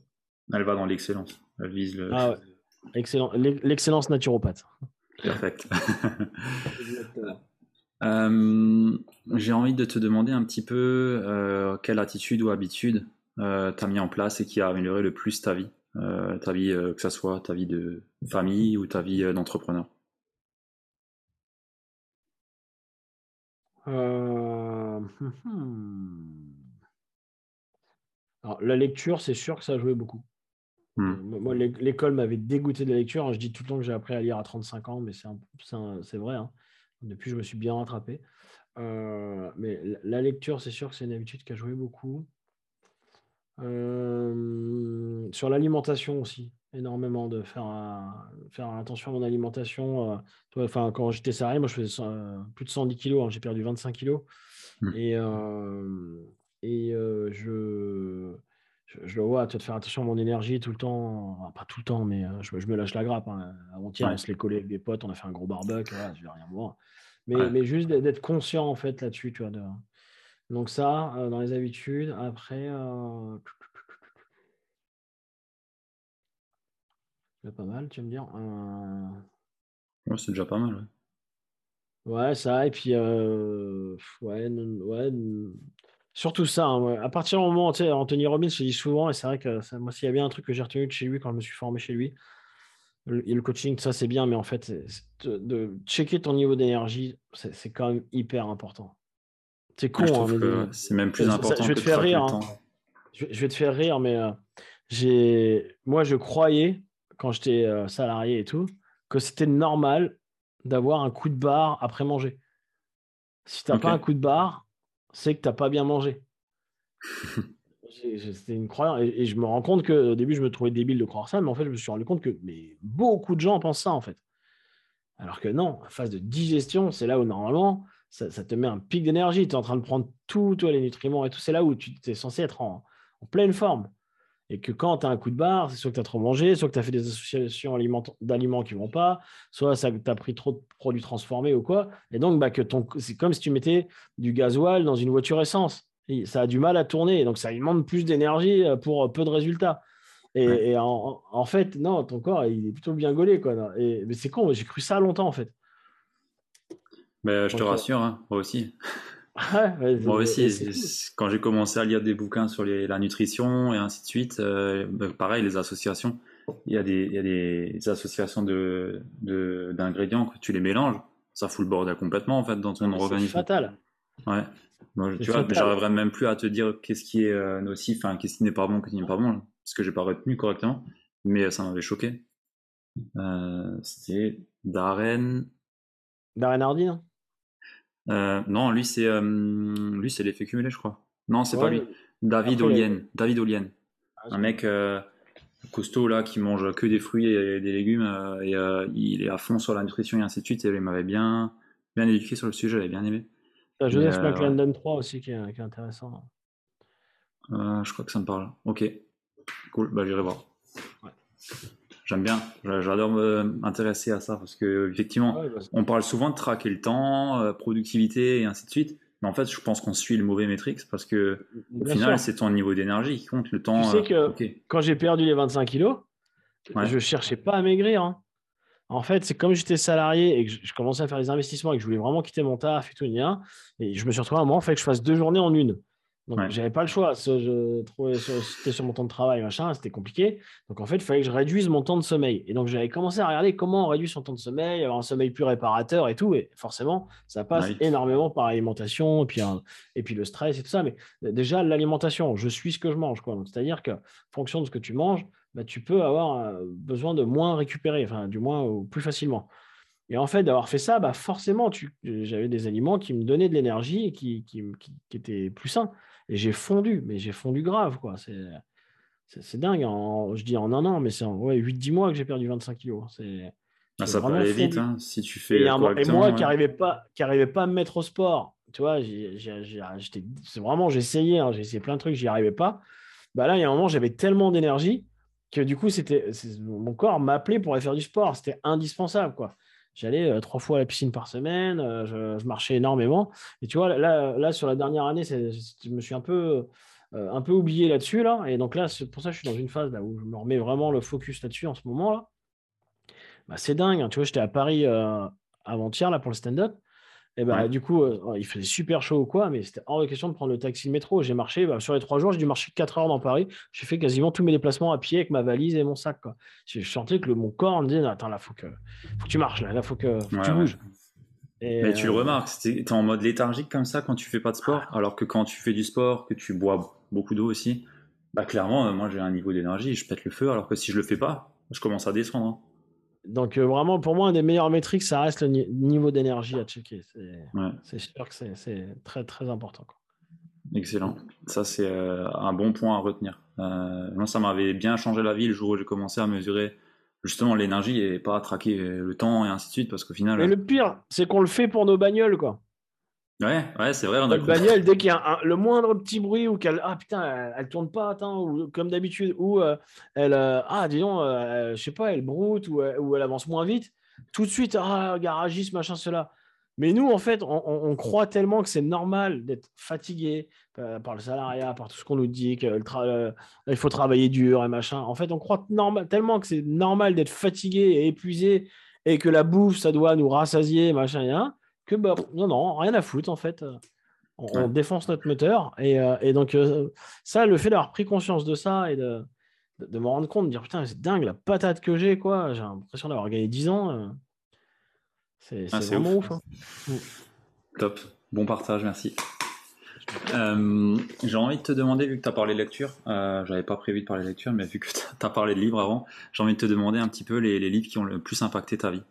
Elle va dans l'excellence. Elle vise le. Ah Excellent. L'excellence naturopathe. Perfect. Euh, j'ai envie de te demander un petit peu euh, quelle attitude ou habitude euh, tu as mis en place et qui a amélioré le plus ta vie, ta vie que ce soit ta vie de famille ou ta vie d'entrepreneur? Hmm, hmm. Alors, la lecture, c'est sûr que ça a joué beaucoup. Hmm. Moi, l'école m'avait dégoûté de la lecture. Je dis tout le temps que j'ai appris à lire à 35 ans, mais c'est vrai. Hein. Depuis, je me suis bien rattrapé. Euh, mais la lecture, c'est sûr que c'est une habitude qui a joué beaucoup. Euh, sur l'alimentation aussi, énormément de faire, faire attention à mon alimentation. Euh, enfin, quand j'étais salarié, moi je faisais plus de 110 kilos, hein, j'ai perdu 25 kilos. Mmh. Et, et je, je, le vois, de faire attention à mon énergie tout le temps. pas tout le temps, mais je, me lâche la grappe. Hein. Avant-hier, on se l'est collé avec des potes, on a fait un gros barbecue, je vais rien voir. Mais, mais juste d'être conscient en fait là-dessus, tu vois. De... Donc ça, dans les habitudes. Après, c'est pas mal, tu vas me dire. Ouais, c'est déjà pas mal. Ouais, ça, et puis, ouais, ouais, surtout ça. Hein, à partir du moment, tu sais, Anthony Robbins, je dis souvent, et c'est vrai que moi, s'il y a bien un truc que j'ai retenu de chez lui quand je me suis formé chez lui, le, le coaching, ça c'est bien, mais en fait, de, checker ton niveau d'énergie, c'est quand même hyper important. C'est con, hein, c'est même plus important. je vais te faire rire. Hein. Je, vais te faire rire, mais j'ai, moi, je croyais quand j'étais euh, salarié et tout, que c'était normal d'avoir un coup de barre après manger. Si tu n'as pas un coup de barre, c'est que tu n'as pas bien mangé. C'était une croyance. Et, je me rends compte qu'au début, je me trouvais débile de croire ça, mais en fait, je me suis rendu compte que mais beaucoup de gens pensent ça, en fait. Alors que non, en phase de digestion, c'est là où normalement, ça, te met un pic d'énergie. Tu es en train de prendre tous les nutriments et tout. C'est là où tu es censé être en pleine forme. Et que quand tu as un coup de barre, c'est soit que tu as trop mangé, soit que tu as fait des associations d'aliments qui ne vont pas, soit que tu as pris trop de produits transformés ou quoi. Et donc, bah, que ton, c'est comme si tu mettais du gasoil dans une voiture essence. ça a du mal à tourner. Donc, ça demande plus d'énergie euh, pour euh, peu de résultats. Et, en, fait, non, ton corps, il est plutôt bien gaulé. Quoi. Et, mais c'est con, j'ai cru ça longtemps, en fait. Mais je te rassure, hein, moi aussi. Moi aussi, quand j'ai commencé à lire des bouquins sur la nutrition et ainsi de suite, euh, bah, pareil, les associations, il y a des, il y a des associations de, d'ingrédients que tu les mélanges, ça fout le bordel complètement en fait dans ton organisme. C'est fatal. Ouais. tu vois, j'arriverais même plus à te dire qu'est-ce qui est euh, nocif, enfin, qu'est-ce qui n'est pas bon, qu'est-ce qui n'est pas bon, parce que j'ai pas retenu correctement, mais ça m'avait choqué. Euh, c'était Darren. Darren Hardy, hein euh, non, lui c'est euh, lui c'est l'effet cumulé, je crois. Non, c'est pas lui. David Olien. David Olien. Ah, un mec euh, costaud là qui mange que des fruits et des légumes et il est à fond sur la nutrition et ainsi de suite. Et il m'avait bien bien éduqué sur le sujet, j'avais bien aimé. Joseph McClendon 3 aussi qui est, intéressant. je crois que ça me parle. Ok, cool, bah j'irai voir. Ouais. J'aime bien, j'adore m'intéresser à ça parce que effectivement, on parle souvent de traquer le temps, euh, productivité et ainsi de suite. Mais en fait, je pense qu'on suit le mauvais métrix parce que au final, c'est ton niveau d'énergie qui compte le temps. Tu sais euh, que quand j'ai perdu les 25 kilos, je cherchais pas à maigrir. Hein. En fait, c'est comme j'étais salarié et que je commençais à faire des investissements et que je voulais vraiment quitter mon taf et tout, et je me suis retrouvé à un moment, il fallait que je fasse deux journées en une. Donc, j'avais pas le choix. Je trouvais c'était sur mon temps de travail, machin, c'était compliqué. Donc, en fait, il fallait que je réduise mon temps de sommeil. Et donc, j'avais commencé à regarder comment on réduit son temps de sommeil, avoir un sommeil plus réparateur et tout. Et forcément, ça passe énormément par l'alimentation et puis, et puis le stress et tout ça. Mais déjà, l'alimentation, je suis ce que je mange. C'est-à-dire que, fonction de ce que tu manges, bah, tu peux avoir euh, besoin de moins récupérer, enfin, du moins plus facilement. Et en fait, d'avoir fait ça, bah forcément, j'avais des aliments qui me donnaient de l'énergie et qui, qui, qui, étaient plus sains. Et j'ai fondu, mais j'ai fondu grave, quoi. C'est dingue. je dis en un an, mais c'est en ouais, 8-10 mois que j'ai perdu 25 kilos. Ah, ça peut aller vite, hein, si tu fais. Et, et moi qui n'arrivais pas, qui pas à me mettre au sport, tu vois, c'est vraiment, j'ai essayé, hein, j'ai essayé plein de trucs, j'y arrivais pas. Bah là, il y a un moment, j'avais tellement d'énergie que du coup, c'était mon corps m'appelait pour aller faire du sport. C'était indispensable, quoi. J'allais euh, trois fois à la piscine par semaine, euh, je, marchais énormément. Et tu vois, là, là sur la dernière année, je me suis un peu, euh, un peu oublié là-dessus. Là. Et donc là, c'est pour ça que je suis dans une phase là, où je me remets vraiment le focus là-dessus en ce moment-là. Bah, c'est dingue. Hein. Tu vois, j'étais à Paris avant-hier là, pour le stand-up. Et bah, du coup, euh, il faisait super chaud ou quoi, mais c'était hors de question de prendre le taxi le métro. J'ai marché, bah, sur les trois jours, j'ai dû marcher 4 heures dans Paris. J'ai fait quasiment tous mes déplacements à pied avec ma valise et mon sac. Quoi. Je sentais que mon corps me disait Attends, là, faut que, faut que tu marches, là, là faut que, tu bouges. mais tu le euh, remarques, tu es en mode léthargique comme ça quand tu fais pas de sport, alors que quand tu fais du sport, que tu bois beaucoup d'eau aussi, Bah clairement, moi j'ai un niveau d'énergie, je pète le feu, alors que si je le fais pas, je commence à descendre. Donc vraiment, pour moi, un des meilleurs métriques, ça reste le niveau d'énergie à checker. C'est sûr que c'est très très important. Excellent. Ça, c'est un bon point à retenir. moi, ça m'avait bien changé la vie le jour où j'ai commencé à mesurer justement l'énergie et pas à traquer le temps et ainsi de suite, parce qu'au final. Et le pire, c'est qu'on le fait pour nos bagnoles, quoi. Ouais, ouais, c'est vrai. On a le bagnole, dès qu'il y a le moindre petit bruit ou qu'elle. Ah putain, elle, tourne pas, attends, ou, comme d'habitude, ou euh, elle. Euh, ah, disons, euh, je sais pas, elle broute ou, ou, elle avance moins vite. Tout de suite, ah, garagiste, machin, cela. Mais nous, en fait, on, croit tellement que c'est normal d'être fatigué par le salariat, par tout ce qu'on nous dit, qu'il faut travailler dur et machin. En fait, on croit normal, tellement que c'est normal d'être fatigué et épuisé et que la bouffe, ça doit nous rassasier, machin, et que bah, non, non, rien à foutre en fait. On, défonce notre moteur. Et, euh, donc, euh, ça, le fait d'avoir pris conscience de ça et de, de, me rendre compte, de dire putain, c'est dingue la patate que j'ai, quoi. J'ai l'impression d'avoir gagné 10 ans. Euh, c'est ah, vraiment ouf. Hein. Mm. Top. Bon partage, merci. j'ai envie de te demander, vu que tu as parlé de lecture, j'avais pas prévu de parler de lecture, mais vu que tu as parlé de livres avant, j'ai envie de te demander un petit peu les, les livres qui ont le plus impacté ta vie.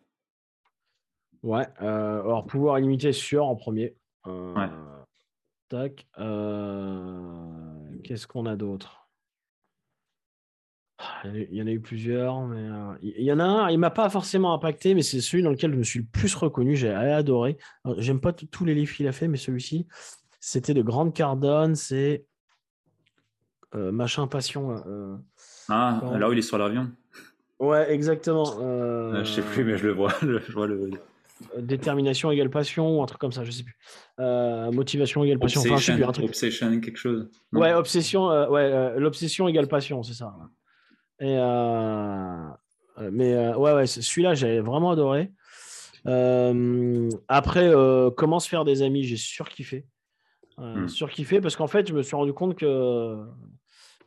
Ouais, euh, alors pouvoir illimité sûr en premier. Euh, ouais. Tac. Euh, qu'est-ce qu'on a d'autre? Il y en a eu plusieurs, mais il y en a un, il m'a pas forcément impacté, mais c'est celui dans lequel je me suis le plus reconnu, j'ai adoré. J'aime pas tous les livres qu'il a fait, mais celui-ci, c'était de Grande Cardone, c'est Machin Passion. ah, là où il est sur l'avion. Ouais, exactement. Je sais plus, mais je le vois. je vois le, détermination égale passion ou un truc comme ça, je sais plus. Euh, motivation égale passion. Obsession, enfin, un truc. obsession quelque chose. Ouais, obsession, euh, ouais, euh, l'obsession égale passion, c'est ça. Et mais ouais, ouais, celui-là, j'avais vraiment adoré. après, comment se faire des amis, j'ai surkiffé. Hmm. Surkiffé parce qu'en fait, je me suis rendu compte que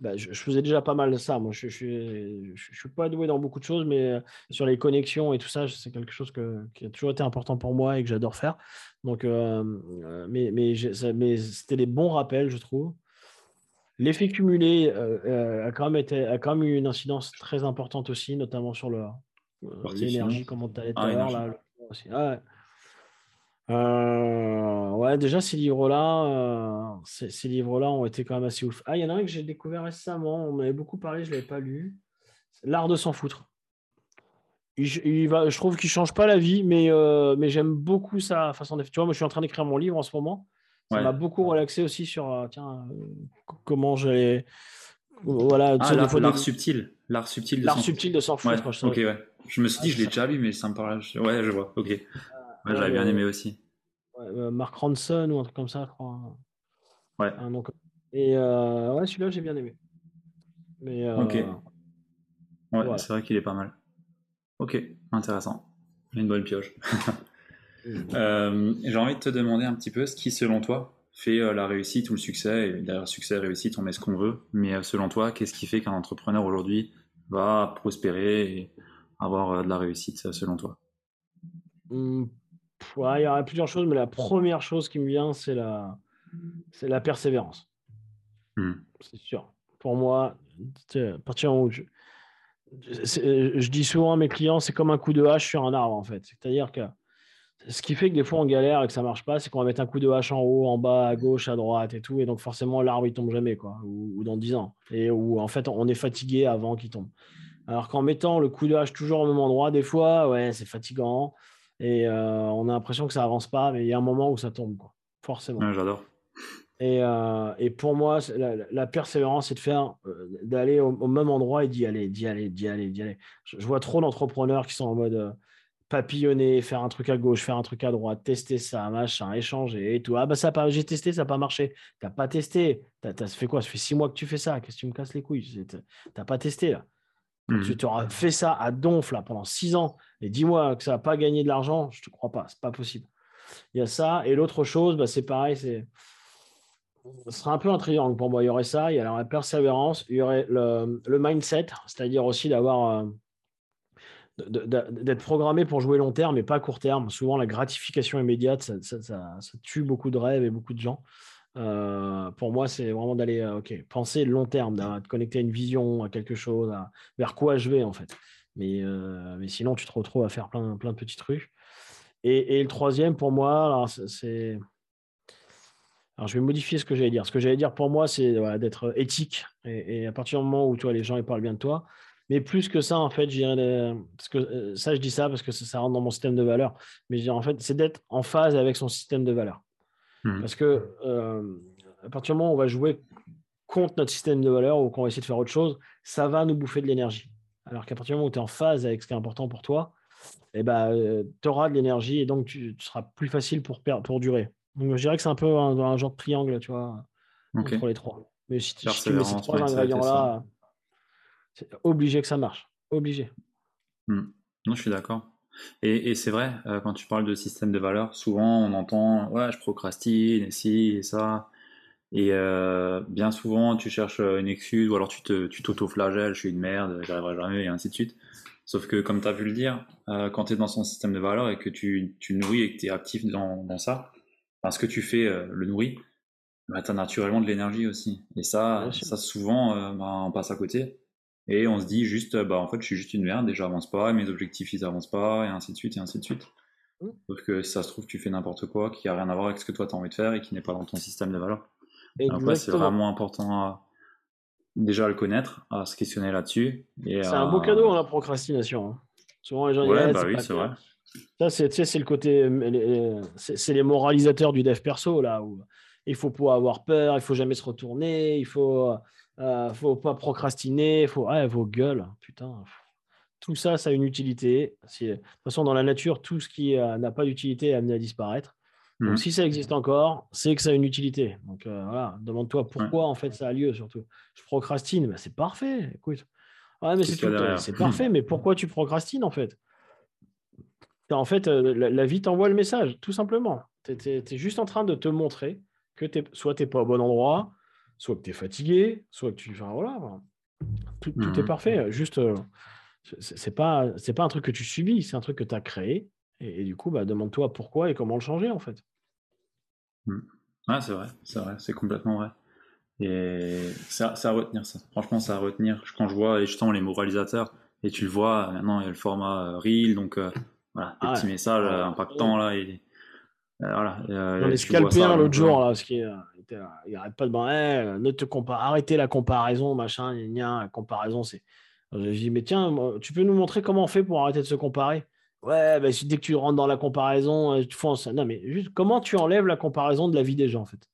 bah, je, faisais déjà pas mal de ça. Moi, je ne suis pas doué dans beaucoup de choses, mais euh, sur les connexions et tout ça, c'est quelque chose qui a toujours été important pour moi et que j'adore faire. Donc, euh, euh, mais, mais, c'était des bons rappels, je trouve. L'effet cumulé a, quand même été, a quand même eu une incidence très importante aussi, notamment sur l'énergie, comme on t'a dit tout à l'heure. Ah euh, ouais, déjà, ces livres-là, euh, ces, livres-là ont été quand même assez ouf. Ah, il y en a un que j'ai découvert récemment, on m'avait beaucoup parlé, je ne l'avais pas lu. L'art de s'en foutre. Il, va, je trouve qu'il change pas la vie, mais, euh, mais j'aime beaucoup sa façon de Tu vois, moi, je suis en train d'écrire mon livre en ce moment. Ça m'a beaucoup relaxé aussi sur tiens, comment j'ai. Voilà, ah, l'art, subtil. L'art subtil de l'art subtil de s'en foutre. je, ouais. je me suis dit, je l'ai déjà lu, mais ça me parle. Ouais, je vois. Ok. Ouais, j'avais bien aimé aussi. Euh, Mark Ronson ou un truc comme ça, je crois. Ouais. et euh, ouais, celui-là, j'ai bien aimé. Mais, euh, ok. Ouais, c'est vrai qu'il est pas mal. Ok, intéressant. Une bonne pioche. j'ai envie de te demander un petit peu ce qui, selon toi, fait la réussite ou le succès. Et derrière succès, réussite, on met ce qu'on veut. Mais selon toi, qu'est-ce qui fait qu'un entrepreneur aujourd'hui va prospérer et avoir de la réussite, selon toi? Il y aurait plusieurs choses, mais la première chose qui me vient, c'est la, c'est la persévérance. Hmm. C'est sûr. Pour moi, à partir où je, je, dis souvent à mes clients, c'est comme un coup de hache sur un arbre, en fait. C'est-à-dire que ce qui fait que des fois on galère et que ça marche pas, c'est qu'on va mettre un coup de hache en haut, en bas, à gauche, à droite et tout. Et donc forcément, l'arbre, il tombe jamais, quoi, ou, dans 10 ans. Et où en fait, on est fatigué avant qu'il tombe. Alors qu'en mettant le coup de hache toujours au même endroit, des fois, ouais, c'est fatigant. Et euh, on a l'impression que ça avance pas, mais il y a un moment où ça tombe, quoi. forcément. J'adore. Et, euh, et, pour moi, la, persévérance, c'est de faire, euh, d'aller au, même endroit et d'y aller, d'y aller, d'y aller, d'y aller. Je, vois trop d'entrepreneurs qui sont en mode papillonner, faire un truc à gauche, faire un truc à droite, tester ça, machin, échanger et tout. Ah bah ça pas, j'ai testé, ça n'a pas marché. T'as pas testé. T'as, fait quoi? Ça fait six mois que tu fais ça. Qu'est-ce que tu me casses les couilles? T'as pas testé là. Tu t'auras fait ça à donf là pendant six ans et dis-moi que ça n'a pas gagné de l'argent, je ne te crois pas, c'est pas possible. Il y a ça. Et l'autre chose, bah, c'est pareil, c'est ce sera un peu un triangle pour moi. Il y aurait ça, il y aurait la persévérance, il y aurait le, mindset, c'est-à-dire aussi d'avoir euh, d'être programmé pour jouer long terme et pas court terme. Souvent, la gratification immédiate, ça, tue beaucoup de rêves et beaucoup de gens. Pour moi, c'est vraiment d'aller ok, penser long terme, de connecter à une vision, à quelque chose, vers quoi je vais en fait. Mais, mais sinon, tu te retrouves à faire plein, plein de petits trucs. Et, le troisième, pour moi, c'est. Alors, je vais modifier ce que j'allais dire. Ce que j'allais dire pour moi, c'est d'être éthique. Et, à partir du moment où toi, les gens ils parlent bien de toi, mais plus que ça, en fait, je dirais, parce que euh, ça, je dis ça parce que ça, rentre dans mon système de valeurs. Mais je dirais, en fait, c'est d'être en phase avec son système de valeurs. Mmh. Parce que euh, à partir du moment où on va jouer contre notre système de valeurs ou qu'on va essayer de faire autre chose, ça va nous bouffer de l'énergie. Alors qu'à partir du moment où tu es en phase avec ce qui est important pour toi, eh ben, euh, tu auras de l'énergie et donc tu, seras plus facile pour, pour durer. Donc je dirais que c'est un peu un, genre de triangle, tu vois, entre les trois. Mais si, tu mets ces trois ingrédients-là, c'est obligé que ça marche. Obligé. Hmm. Non, je suis d'accord. Et, c'est vrai, euh, quand tu parles de système de valeurs, souvent on entend ouais, je procrastine, et ci, et ça. Et euh, bien souvent, tu cherches une excuse ou alors tu t'auto-flagelles, je suis une merde, j'arriverai jamais, et ainsi de suite. Sauf que, comme tu as pu le dire, euh, quand tu es dans son système de valeurs et que tu, tu nourris et que tu es actif dans, dans ça, parce que tu fais euh, le nourrit, bah, tu as naturellement de l'énergie aussi. Et ça, ça souvent, euh, bah, on passe à côté. Et on se dit juste, bah, en fait, je suis juste une merde et j'avance pas, et mes objectifs, ils avancent pas, et ainsi de suite, et ainsi de suite. Mmh. Sauf que ça se trouve, tu fais n'importe quoi qui a rien à voir avec ce que toi tu as envie de faire et qui n'est pas dans ton système de valeurs. Après, c'est vraiment important à, déjà à le connaître, à se questionner là-dessus. C'est un beau cadeau, hein, la procrastination. Hein. Souvent, les gens ouais, bah oui, c'est vrai. Ça, c'est le côté. C'est les moralisateurs du dev perso, là, où il faut pas avoir peur, il faut jamais se retourner, il faut, euh, faut pas procrastiner, faut. Ouais, vos gueules, putain. Tout ça, ça a une utilité. De toute façon, dans la nature, tout ce qui euh, n'a pas d'utilité est amené à disparaître. Donc, mmh. si ça existe encore, c'est que ça a une utilité. Donc, euh, voilà, demande-toi pourquoi en fait ça a lieu surtout. Je procrastine, bah, c'est parfait. Écoute, ouais, mais c'est euh, parfait, mais pourquoi tu procrastines en fait? En fait, la, vie t'envoie le message, tout simplement. Tu es, juste en train de te montrer que es, soit tu n'es pas au bon endroit, soit que tu es fatigué, soit que tu. Enfin, voilà, Tout, est mmh. parfait. Juste, c'est pas, pas un truc que tu subis, c'est un truc que tu as créé et, du coup, bah, demande-toi pourquoi et comment le changer, en fait. Hmm. Ah, c'est vrai, c'est vrai, c'est complètement vrai. Et c'est à, retenir, ça. Franchement, c'est à retenir. Quand je vois justement les moralisateurs, et tu le vois, maintenant, il y a le format euh, Reel, donc euh, voilà, des ah petits messages euh, impactants, là. Et, voilà, J'en ai scalpé un l'autre jour, là, il arrête pas de dire hey, ne te compare, arrêtez la comparaison, machin, la comparaison, c'est. J'ai dit, mais tiens, tu peux nous montrer comment on fait pour arrêter de se comparer? Ouais, bah, dès que tu rentres dans la comparaison, euh, tu fonces. Non, mais juste comment tu enlèves la comparaison de la vie des gens, en fait?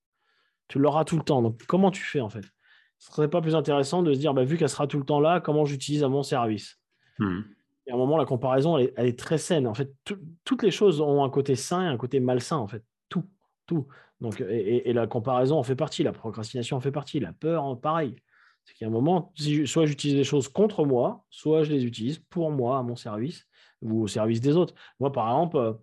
Tu l'auras tout le temps. Donc, comment tu fais, en fait? Ce serait pas plus intéressant de se dire, bah, vu qu'elle sera tout le temps là, comment j'utilise à mon service? Mmh. Et à un moment, la comparaison, elle est, très saine. En fait, toutes les choses ont un côté sain et un côté malsain, en fait. Tout, tout. Donc, et, la comparaison en fait partie, la procrastination en fait partie, la peur, pareil. C'est qu'à un moment, soit j'utilise les choses contre moi, soit je les utilise pour moi, à mon service ou au service des autres. Moi, par exemple, euh,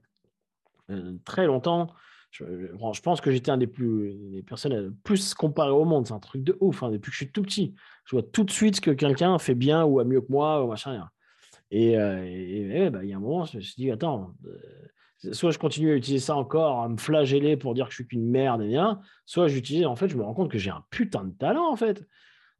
euh, très longtemps, je, pense que j'étais un des plus les personnes plus comparées au monde. C'est un truc de ouf. Hein, depuis que je suis tout petit, je vois tout de suite ce que quelqu'un fait bien ou a mieux que moi ou machin. Et, euh, bah, il y a un moment, je me suis dit, attends, soit je continue à utiliser ça encore, à me flageller pour dire que je suis qu'une merde, et bien, soit j'utilise, en fait, je me rends compte que j'ai un putain de talent, en fait.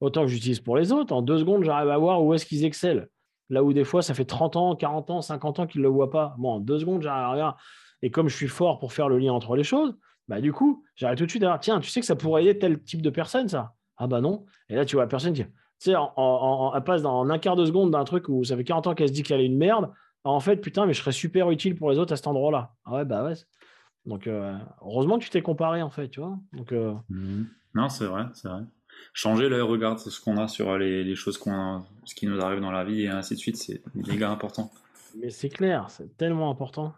Autant que j'utilise pour les autres. En deux secondes, j'arrive à voir où est-ce qu'ils excellent. Là où des fois, ça fait 30 ans, 40 ans, 50 ans qu'ils ne le voient pas. Bon, en deux secondes, j'arrive à rien. Et comme je suis fort pour faire le lien entre les choses, bah, du coup, j'arrive tout de suite à dire tiens, tu sais que ça pourrait aider tel type de personne, ça? Ah bah non. Et là, tu vois la personne qui, tu sais, elle passe dans un quart de seconde d'un truc où ça fait 40 ans qu'elle se dit qu'elle est une merde. En fait, putain, mais je serais super utile pour les autres à cet endroit-là. Ah ouais, bah ouais. Donc, euh, heureusement que tu t'es comparé, en fait, tu vois. Donc, euh, mmh. Non, c'est vrai, c'est vrai changer le regard de ce qu'on a sur les, choses qu'on ce qui nous arrive dans la vie et ainsi de suite, c'est méga important. Mais c'est clair, c'est tellement important.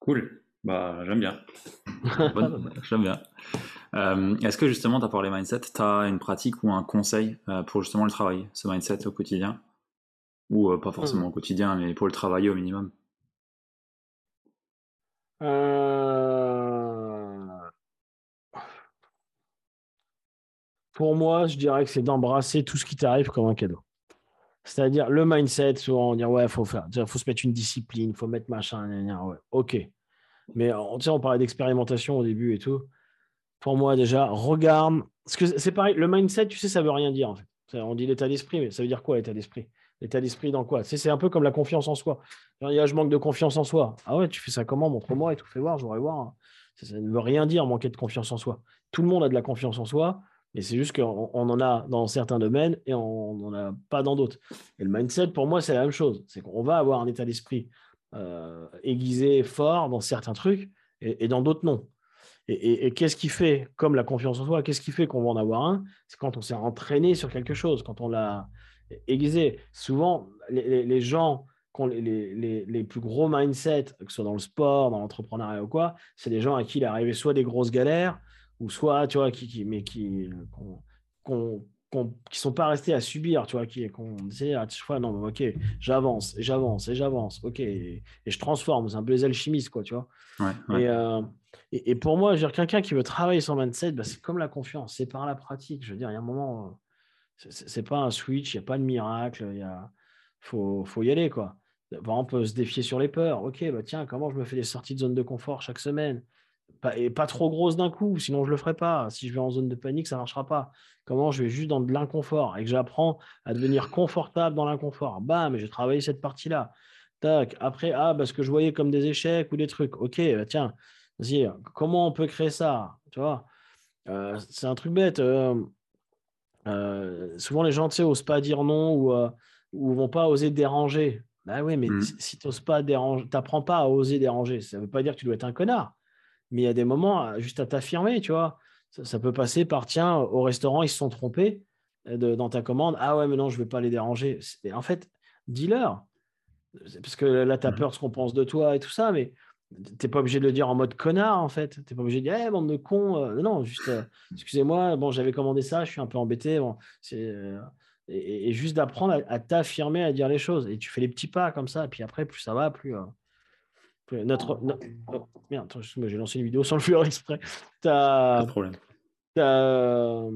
Cool. Bah, j'aime bien. j'aime bien. Euh, est-ce que justement, tu as parlé mindset, tu as une pratique ou un conseil pour justement le travailler, ce mindset au quotidien? Ou euh, pas forcément au quotidien, mais pour le travailler au minimum Pour moi, je dirais que c'est d'embrasser tout ce qui t'arrive comme un cadeau. C'est-à-dire le mindset, souvent on dit ouais, faut faire, faut se mettre une discipline, faut mettre machin, ouais, ok. Mais on, on parlait d'expérimentation au début et tout. pour moi déjà, regarde. Parce que c'est pareil, le mindset, tu sais, ça veut rien dire en fait. On dit l'état d'esprit, mais ça veut dire quoi l'état d'esprit? L'état d'esprit dans quoi? C'est un peu comme la confiance en soi. Il y a, je manque de confiance en soi. Ah ouais, tu fais ça comment? Montre-moi et tout, fais voir, je voudrais voir. Ça, ne veut rien dire manquer de confiance en soi. Tout le monde a de la confiance en soi, mais c'est juste qu'on en a dans certains domaines et on n'en a pas dans d'autres. Et le mindset, pour moi, c'est la même chose. C'est qu'on va avoir un état d'esprit euh, aiguisé, fort dans certains trucs et, dans d'autres non. Et, qu'est-ce qui fait, comme la confiance en soi, qu'est-ce qui fait qu'on va en avoir un? C'est quand on s'est entraîné sur quelque chose, quand on l'a aiguisé. Souvent, les, gens qui ont les, plus gros mindsets, que ce soit dans le sport, dans l'entrepreneuriat ou quoi, c'est des gens à qui il est arrivé soit des grosses galères, ou soit, tu vois, qui, qui mais qui, qui sont pas restés à subir, tu vois, qui qu'on disait à chaque fois, non, ok, j'avance, et j'avance, et j'avance, ok, et, je transforme, c'est un peu les alchimistes, quoi, tu vois. Euh, et, et, pour moi, quelqu'un qui veut travailler son mindset, bah, c'est comme la confiance, c'est par la pratique. Je veux dire, il y a un moment, c'est pas un switch, il n'y a pas de miracle, il faut, faut y aller, quoi. Par exemple, on peut se défier sur les peurs. Ok, bah tiens, comment je me fais des sorties de zone de confort chaque semaine? Et pas trop grosse d'un coup, sinon je le ferai pas. Si je vais en zone de panique, ça marchera pas. Comment je vais juste dans de l'inconfort et que j'apprends à devenir confortable dans l'inconfort? Bam, j'ai travaillé cette partie-là. Tac. Après, ah, parce que je voyais comme des échecs ou des trucs. Ok, bah tiens, vas-y, comment on peut créer ça? Tu vois, euh, c'est un truc bête. Euh, souvent, les gens, tu sais, osent pas dire non ou, ou vont pas oser déranger. Bah oui, mais mmh. si tu n'oses pas déranger, t'apprends pas à oser déranger. Ça ne veut pas dire que tu dois être un connard mais il y a des moments juste à t'affirmer, tu vois. Ça, peut passer par tiens, au restaurant, ils se sont trompés de, dans ta commande. Ah ouais, mais non, je ne vais pas les déranger. En fait, dis-leur. Parce que là, tu as mmh peur de ce qu'on pense de toi et tout ça, mais tu n'es pas obligé de le dire en mode connard, en fait. Tu n'es pas obligé de dire, eh, bande de cons. non, juste, excusez-moi, bon, j'avais commandé ça, je suis un peu embêté. Bon, et, juste d'apprendre à, t'affirmer, à dire les choses. Et tu fais les petits pas comme ça, et puis après, plus ça va, plus. Notre, oh, merde, j'ai lancé une vidéo sans le faire exprès. Pas de problème. Euh,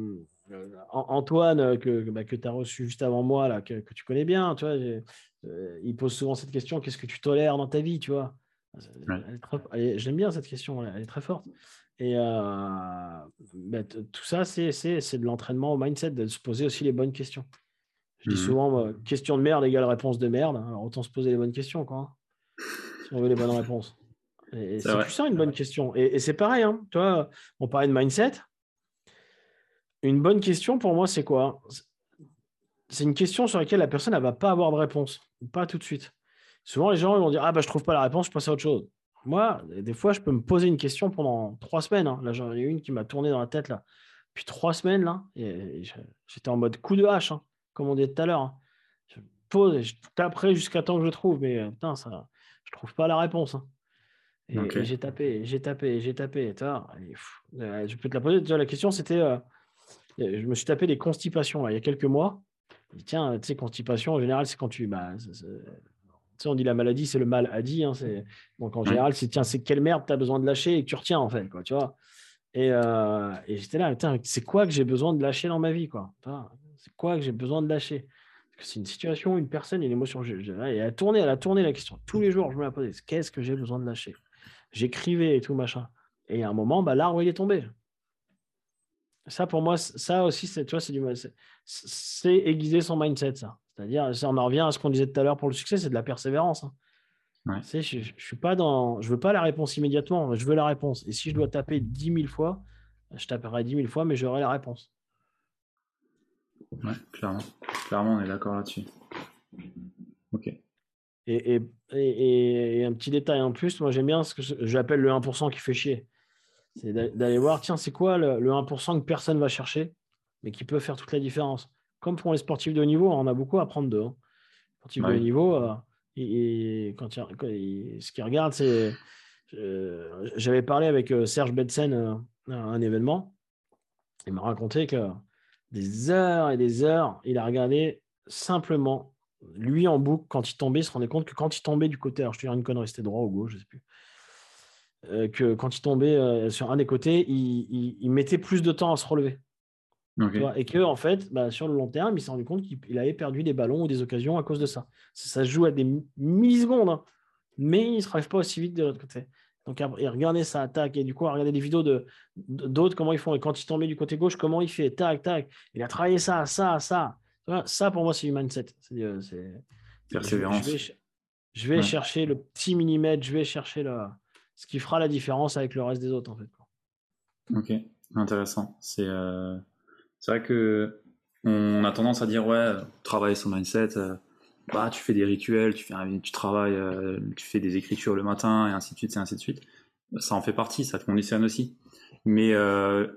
Antoine, que, bah, que tu as reçu juste avant moi, là, que, tu connais bien, tu vois, euh, il pose souvent cette question qu'est-ce que tu tolères dans ta vie, tu vois? J'aime bien cette question, elle est très forte. Et euh, bah, tout ça, c'est de l'entraînement au mindset, de se poser aussi les bonnes questions. Je dis mmh souvent, question de merde égale réponse de merde. Hein, alors autant se poser les bonnes questions. Quoi on veut les bonnes réponses. C'est plus ça une bonne question. Et, c'est pareil, hein, toi, on parlait de mindset. Une bonne question pour moi, c'est quoi? C'est une question sur laquelle la personne ne va pas avoir de réponse, pas tout de suite. Souvent, les gens vont dire Ah, bah, je trouve pas la réponse, je passe à autre chose. Moi, des fois, je peux me poser une question pendant trois semaines. Hein. Là, j'en ai une qui m'a tourné dans la tête. là. Puis trois semaines, là, j'étais en mode coup de hache, hein, comme on dit tout à l'heure. Je pose et je taperai jusqu'à temps que je trouve. Mais euh, putain, ça, je trouve pas la réponse. Hein. Et, j'ai tapé, j'ai tapé, j'ai tapé. Euh, je peux te la poser. la question, c'était. Euh, je me suis tapé des constipations il y a quelques mois. tiens, tu sais, constipation, en général, c'est quand tu. Bah, on dit la maladie, c'est le mal à dit. Hein, donc en général, c'est tiens, c'est quelle merde tu as besoin de lâcher et que tu retiens, en fait. Quoi, tu vois et, euh, et j'étais là, c'est quoi que j'ai besoin de lâcher dans ma vie quoi C'est quoi que j'ai besoin de lâcher? C'est une situation, une personne, une émotion. et elle a tourné, elle a tourné la question. Tous les jours, je me la posais. Qu'est-ce que j'ai besoin de lâcher? J'écrivais et tout, machin. Et à un moment, bah, l'arbre, il est tombé. Ça, pour moi, ça aussi, c'est, tu vois, c'est du c'est aiguiser son mindset, ça. C'est-à-dire, on en revient à ce qu'on disait tout à l'heure pour le succès, c'est de la persévérance. Hein. je, je, suis pas dans, je veux pas la réponse immédiatement, je veux la réponse. Et si je dois taper 10 000 fois, je taperai 10 000 fois, mais j'aurai la réponse. Ouais, clairement. Clairement, on est d'accord là-dessus. Ok. Et, et, un petit détail en plus, moi j'aime bien ce que j'appelle le 1% qui fait chier. C'est d'aller voir, tiens, c'est quoi le, 1% que personne va chercher, mais qui peut faire toute la différence? Comme pour les sportifs de haut niveau, on a beaucoup à apprendre d'eux. Hein. Sportifs de haut niveau, euh, et, quand, ce qu'ils regardent, c'est. Euh, j'avais parlé avec euh, Serge Betsen à un événement. Il m'a raconté que des heures et des heures. Il a regardé simplement, lui en boucle, quand il tombait, il se rendait compte que quand il tombait du côté, alors je te dire une connerie, c'était droit ou gauche, je ne sais plus, euh, que quand il tombait euh, sur un des côtés, il, mettait plus de temps à se relever. Et que, en fait, bah, sur le long terme, il s'est rendu compte qu'il avait perdu des ballons ou des occasions à cause de ça. Ça, se joue à des millisecondes, hein. mais il ne se relève pas aussi vite de l'autre côté. Donc, et regardez ça, tac, et du coup, regardez des vidéos de, d'autres, comment ils font. Et quand il tombé du côté gauche, comment il fait, tac, tac. Il a travaillé ça, ça, ça. Ça, pour moi, c'est du mindset. C'est, euh, Persévérance. Je vais, chercher le petit millimètre, je vais chercher ce qui fera la différence avec le reste des autres, en fait. Ok, intéressant. C'est, euh, c'est vrai que on a tendance à dire, ouais, travailler son mindset. Euh, bah, tu fais des rituels, tu, travailles, euh, tu fais des écritures le matin, et ainsi de suite, et ainsi de suite. Ça en fait partie, ça te conditionne aussi. Mais euh,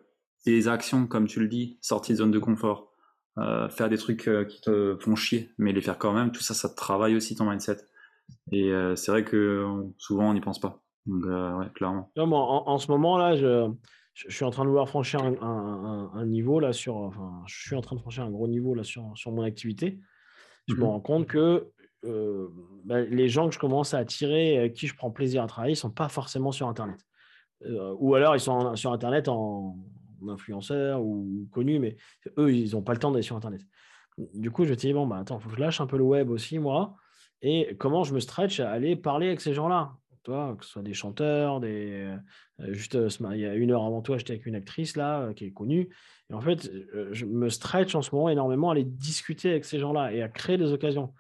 les actions, comme tu le dis, sortir de zone de confort, euh, faire des trucs qui te font chier, mais les faire quand même, tout ça, ça te travaille aussi ton mindset. Et c'est vrai que souvent, on n'y pense pas. Donc, ouais, clairement. En, ce moment-là, je, je, suis en train de vouloir franchir un, un, un, niveau là sur, enfin, je suis en train de franchir un gros niveau là sur, sur mon activité je me mmh rends compte que euh, bah, les gens que je commence à attirer, avec qui je prends plaisir à travailler, ne sont pas forcément sur Internet. Euh, ou alors ils sont sur Internet en, influenceur ou connus, mais eux, ils n'ont pas le temps d'aller sur Internet. Du coup, je me dis, bon, bah, attends, il faut que je lâche un peu le web aussi, moi. Et comment je me stretch à aller parler avec ces gens-là? Que ce soit des chanteurs, des euh, juste il y a une heure avant toi, j'étais avec une actrice là qui est connue. Et en fait, je me stretch en ce moment énormément à aller discuter avec ces gens-là et à créer des occasions.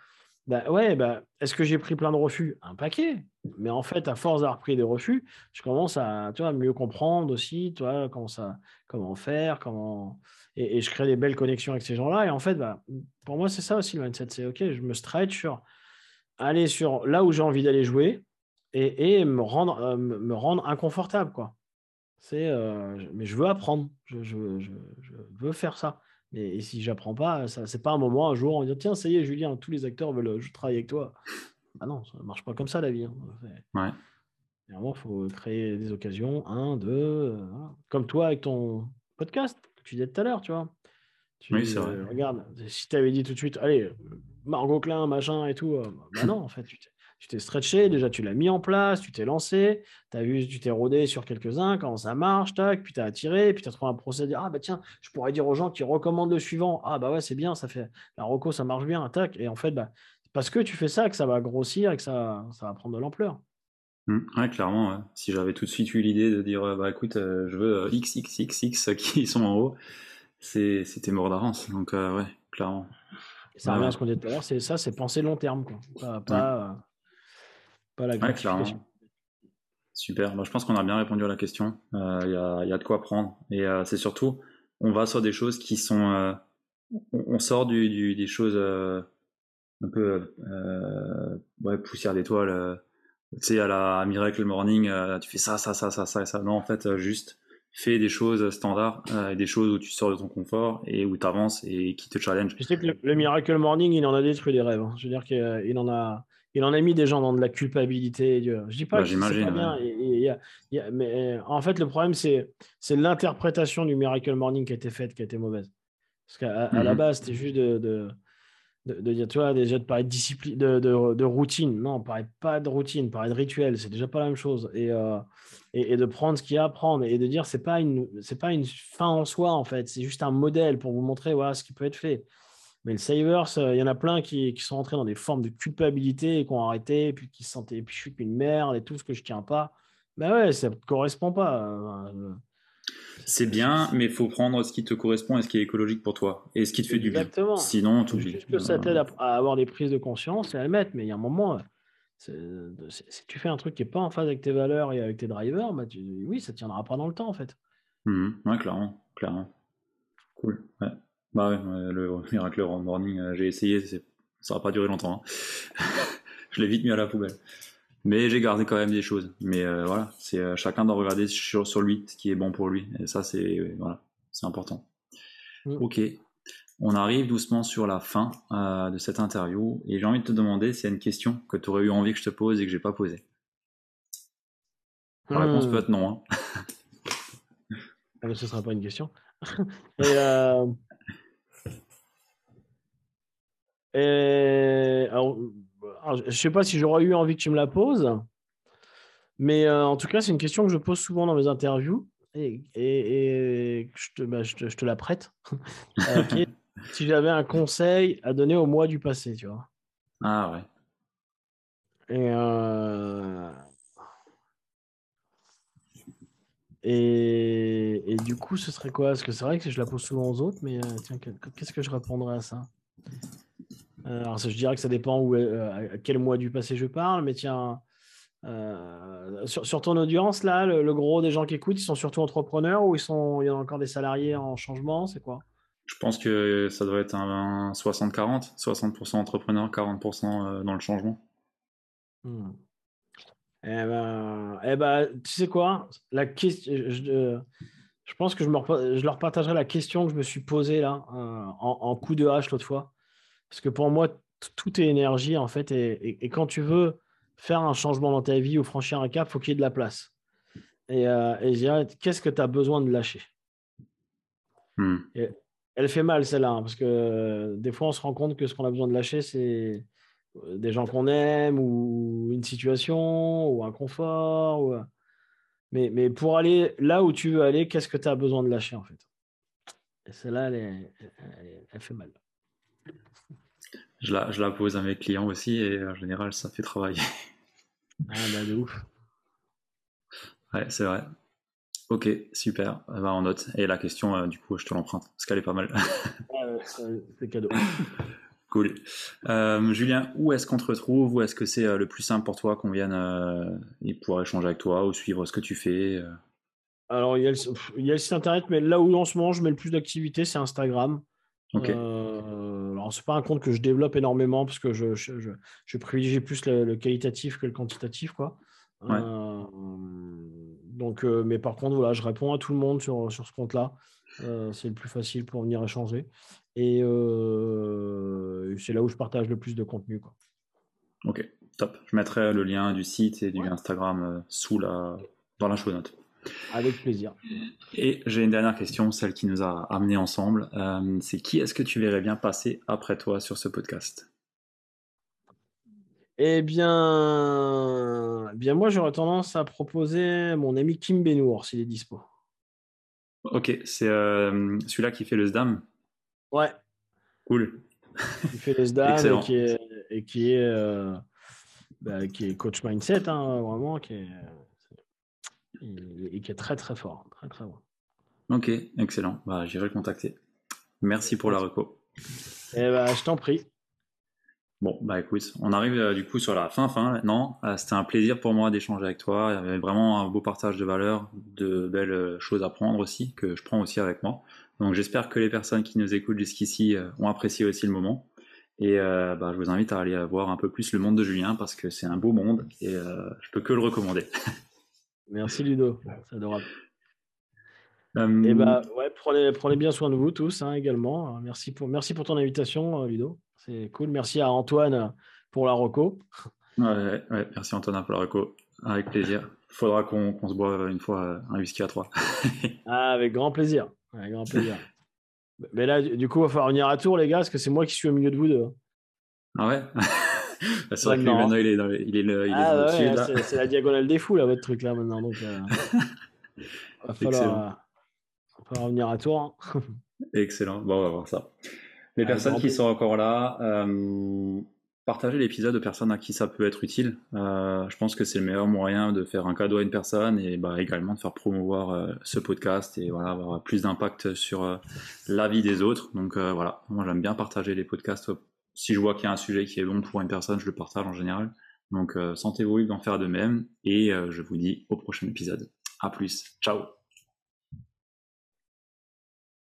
Bah ouais, bah, est-ce que j'ai pris plein de refus? Un paquet. Mais en fait, à force d'avoir pris des refus, je commence à tu vois, mieux comprendre aussi, tu vois, comment, ça, comment faire, comment. Et, je crée des belles connexions avec ces gens-là. Et en fait, bah, pour moi, c'est ça aussi le mindset. C'est OK, je me stretch sur aller sur là où j'ai envie d'aller jouer et, et me, rendre, euh, me rendre inconfortable. quoi. C'est, euh, mais je veux apprendre, je, je, je, veux faire ça. Mais si j'apprends pas, ça c'est pas un moment, un jour, on dit tiens, ça y est, Julien, tous les acteurs veulent je travaille avec toi. Ah non, ça marche pas comme ça la vie. Hein. Ouais. il faut créer des occasions, un, deux, euh, comme toi avec ton podcast que tu disais tout à l'heure, tu vois. oui, c'est vrai. Euh, regarde, si tu avais dit tout de suite, allez, Margot Klein, machin et tout, bah non, en fait, tu tu t'es stretché, déjà tu l'as mis en place, tu t'es lancé, as vu, tu t'es rodé sur quelques-uns, comment ça marche, tac, puis tu as attiré, puis tu as trouvé un procédé. Ah bah tiens, je pourrais dire aux gens qui recommandent le suivant. Ah bah ouais, c'est bien, ça fait la reco, ça marche bien, tac. Et en fait, bah, parce que tu fais ça que ça va grossir et que ça, ça va prendre de l'ampleur. Mmh. ouais, clairement. Si j'avais tout de suite eu l'idée de dire, bah écoute, euh, je veux XXXX qui sont en haut, c'était mort d'avance. Donc ouais, clairement. ça revient à ce qu'on disait tout à l'heure, c'est ça, c'est penser long terme. Quoi. Pas, pas la Super. Bah, je pense qu'on a bien répondu à la question. Il euh, y, a, de quoi prendre. Et euh, c'est surtout, on va sur des choses qui sont. Euh, on, sort du, des choses un peu ouais, poussière d'étoiles. tu sais, à la Miracle Morning, tu fais ça, ça, ça, ça, ça et ça. Non, en fait, juste fais des choses standards, des choses où tu sors de ton confort et où tu avances et qui te challenge. Je sais que le, Miracle Morning, il en a détruit des rêves. Hein. Je veux dire qu'il en a il en a mis des gens dans de la culpabilité. Je dis pas bah, que c'est pas bien. mais en fait, le problème, c'est, c'est l'interprétation du Miracle Morning qui a été faite qui a été mauvaise. Parce qu'à à la mhm. base, c'était juste de, de, de, dire, tu vois, déjà de parler de discipline, de, de, routine. Non, on parlait pas de routine, on parlait de rituel. C'est déjà pas la même chose. Et, euh, et, et, de prendre ce qu'il y a à prendre et de dire, c'est pas une, c'est pas une fin en soi, en fait. C'est juste un modèle pour vous montrer voilà, ce qui peut être fait. Mais le Savers, euh, il y en a plein qui, qui, sont entrés dans des formes de culpabilité et qui ont arrêté, et puis qui se sentaient, puis je suis qu'une merde et tout ce que je tiens pas. Ben ouais, ça ne correspond pas. Euh, c'est bien, mais il faut prendre ce qui te correspond et ce qui est écologique pour toi et ce qui te fait du bien. Sinon, tout Juste que ça t'aide à, avoir des prises de conscience et à le mettre, mais il y a un moment, si tu fais un truc qui n'est pas en phase avec tes valeurs et avec tes drivers, bah oui, ça ne tiendra pas dans le temps en fait. Mmh ouais, clairement, clairement. Cool. Ouais. Bah ouais, le Miracle Morning, euh, j'ai essayé, ça n'a pas duré longtemps. Hein. je l'ai vite mis à la poubelle. Mais j'ai gardé quand même des choses. Mais euh, voilà, c'est euh, chacun doit regarder sur, sur, lui ce qui est bon pour lui. Et ça, c'est voilà, c'est important. Mm. Ok, on arrive doucement sur la fin de cette interview et j'ai envie de te demander s'il y a une question que tu aurais eu envie que je te pose et que j'ai pas posée. La réponse mm. peut être non. Hein. Ah, ce ne sera pas une question. et et, alors, je ne sais pas si j'aurais eu envie que tu me la poses, mais euh, en tout cas, c'est une question que je pose souvent dans mes interviews et, et, je, te, bah, je, te, la prête. Euh, si j'avais un conseil à donner au mois du passé, tu vois. Ah ouais. Et euh, et, du coup, ce serait quoi? Parce que c'est vrai que je la pose souvent aux autres, mais tiens, qu'est-ce que je répondrais à ça? Alors, je dirais que ça dépend où, à quel mois du passé je parle, mais tiens, sur, ton audience, là, le, gros des gens qui écoutent, ils sont surtout entrepreneurs ou ils sont, il y a encore des salariés en changement C'est quoi? Je pense que ça doit être un 60-40, 60%, entrepreneurs, 40% dans le changement. Hmm. Eh ben, eh ben, tu sais quoi? La question, je, je, pense que je, me, je leur partagerai la question que je me suis posée là, en, coup de hache l'autre fois. Parce que pour moi, tout est énergie en fait. et quand tu veux faire un changement dans ta vie ou franchir un cap, il faut qu'il y ait de la place. Et, euh, et je dirais, qu'est-ce que tu as besoin de lâcher? Hmm. Elle fait mal celle-là, hein, parce que euh, des fois on se rend compte que ce qu'on a besoin de lâcher, c'est euh, des gens qu'on aime ou une situation ou un confort. Ou... Mais, mais pour aller là où tu veux aller, qu'est-ce que tu as besoin de lâcher en fait? Et celle-là, elle, elle, fait mal. Je la, je la, pose à mes clients aussi et en général, ça fait travailler. Ah bah de ouf. Ouais, c'est vrai. Ok, super. Eh ben, on note. Et la question, euh, du coup, je te l'emprunte, parce qu'elle est pas mal. c'est cadeau. Cool. Euh, Julien, où est-ce qu'on te retrouve? Où est-ce que c'est euh, le plus simple pour toi qu'on vienne pour échanger avec toi ou suivre ce que tu fais Alors, il y, a le, il y, a le, site internet, mais là où en ce moment je mets le plus d'activité, c'est Instagram. Ok alors c'est pas un compte que je développe énormément parce que je, je, privilégie plus le, qualitatif que le quantitatif, quoi. Euh, donc, euh, mais par contre, voilà, je réponds à tout le monde sur, sur ce compte-là. Euh, c'est le plus facile pour venir échanger. Et c'est là où je partage le plus de contenu. Quoi. Ok, top. Je mettrai le lien du site et du Instagram sous la, dans la show note. Avec plaisir. Et j'ai une dernière question, celle qui nous a amenés ensemble. Euh, c'est qui est-ce que tu verrais bien passer après toi sur ce podcast? Eh bien, eh bien moi j'aurais tendance à proposer mon ami Kim Benour s'il est dispo. Ok, c'est euh, celui-là qui fait le SDAM Ouais. Cool. Il fait le SDAM et qui est, et qui est, euh, bah, qui est coach mindset, hein, vraiment, qui est et, qui est très très fort, très très bon. Ok, excellent. Bah, J'irai le contacter. Merci pour la reco. Eh bah, je t'en prie. Bon, bah écoute, on arrive euh, du coup sur la fin, fin maintenant. Euh, c'était un plaisir pour moi d'échanger avec toi. Il y avait vraiment un beau partage de valeurs, de belles euh, choses à prendre aussi, que je prends aussi avec moi. Donc j'espère que les personnes qui nous écoutent jusqu'ici ont apprécié aussi le moment. Et bah, je vous invite à aller voir un peu plus le monde de Julien parce que c'est un beau monde et je peux que le recommander. Merci Ludo, c'est adorable. Et eh bah ouais, prenez, prenez, bien soin de vous tous hein, également. Merci pour, merci pour ton invitation, euh, Ludo. C'est cool. Merci à Antoine pour la reco. Ouais, ouais, merci Antoine pour la reco. Avec plaisir. Faudra qu'on se boive une fois un whisky à trois. ah, avec grand plaisir. Avec grand plaisir. Mais là, du coup, il va falloir venir à tour, les gars, parce que c'est moi qui suis au milieu de vous deux. Ah ouais? C'est vrai que lui, maintenant, il est, dans, il est, le, il ah, ouais, C'est la diagonale des fous, là, votre truc, là, maintenant. Donc, euh, va falloir, euh, revenir à tour. Hein. Excellent. Bon, on va voir ça. Les personnes qui sont encore là, euh, partagez l'épisode aux personnes à qui ça peut être utile. Euh, je pense que c'est le meilleur moyen de faire un cadeau à une personne et bah, également de faire promouvoir euh, ce podcast et voilà, avoir plus d'impact sur euh, la vie des autres. Donc euh, voilà, moi j'aime bien partager les podcasts si je vois qu'il y a un sujet qui est bon pour une personne, je le partage en général. Donc, euh, sentez-vous libre d'en faire de même. Et euh, je vous dis au prochain épisode. À plus. Ciao.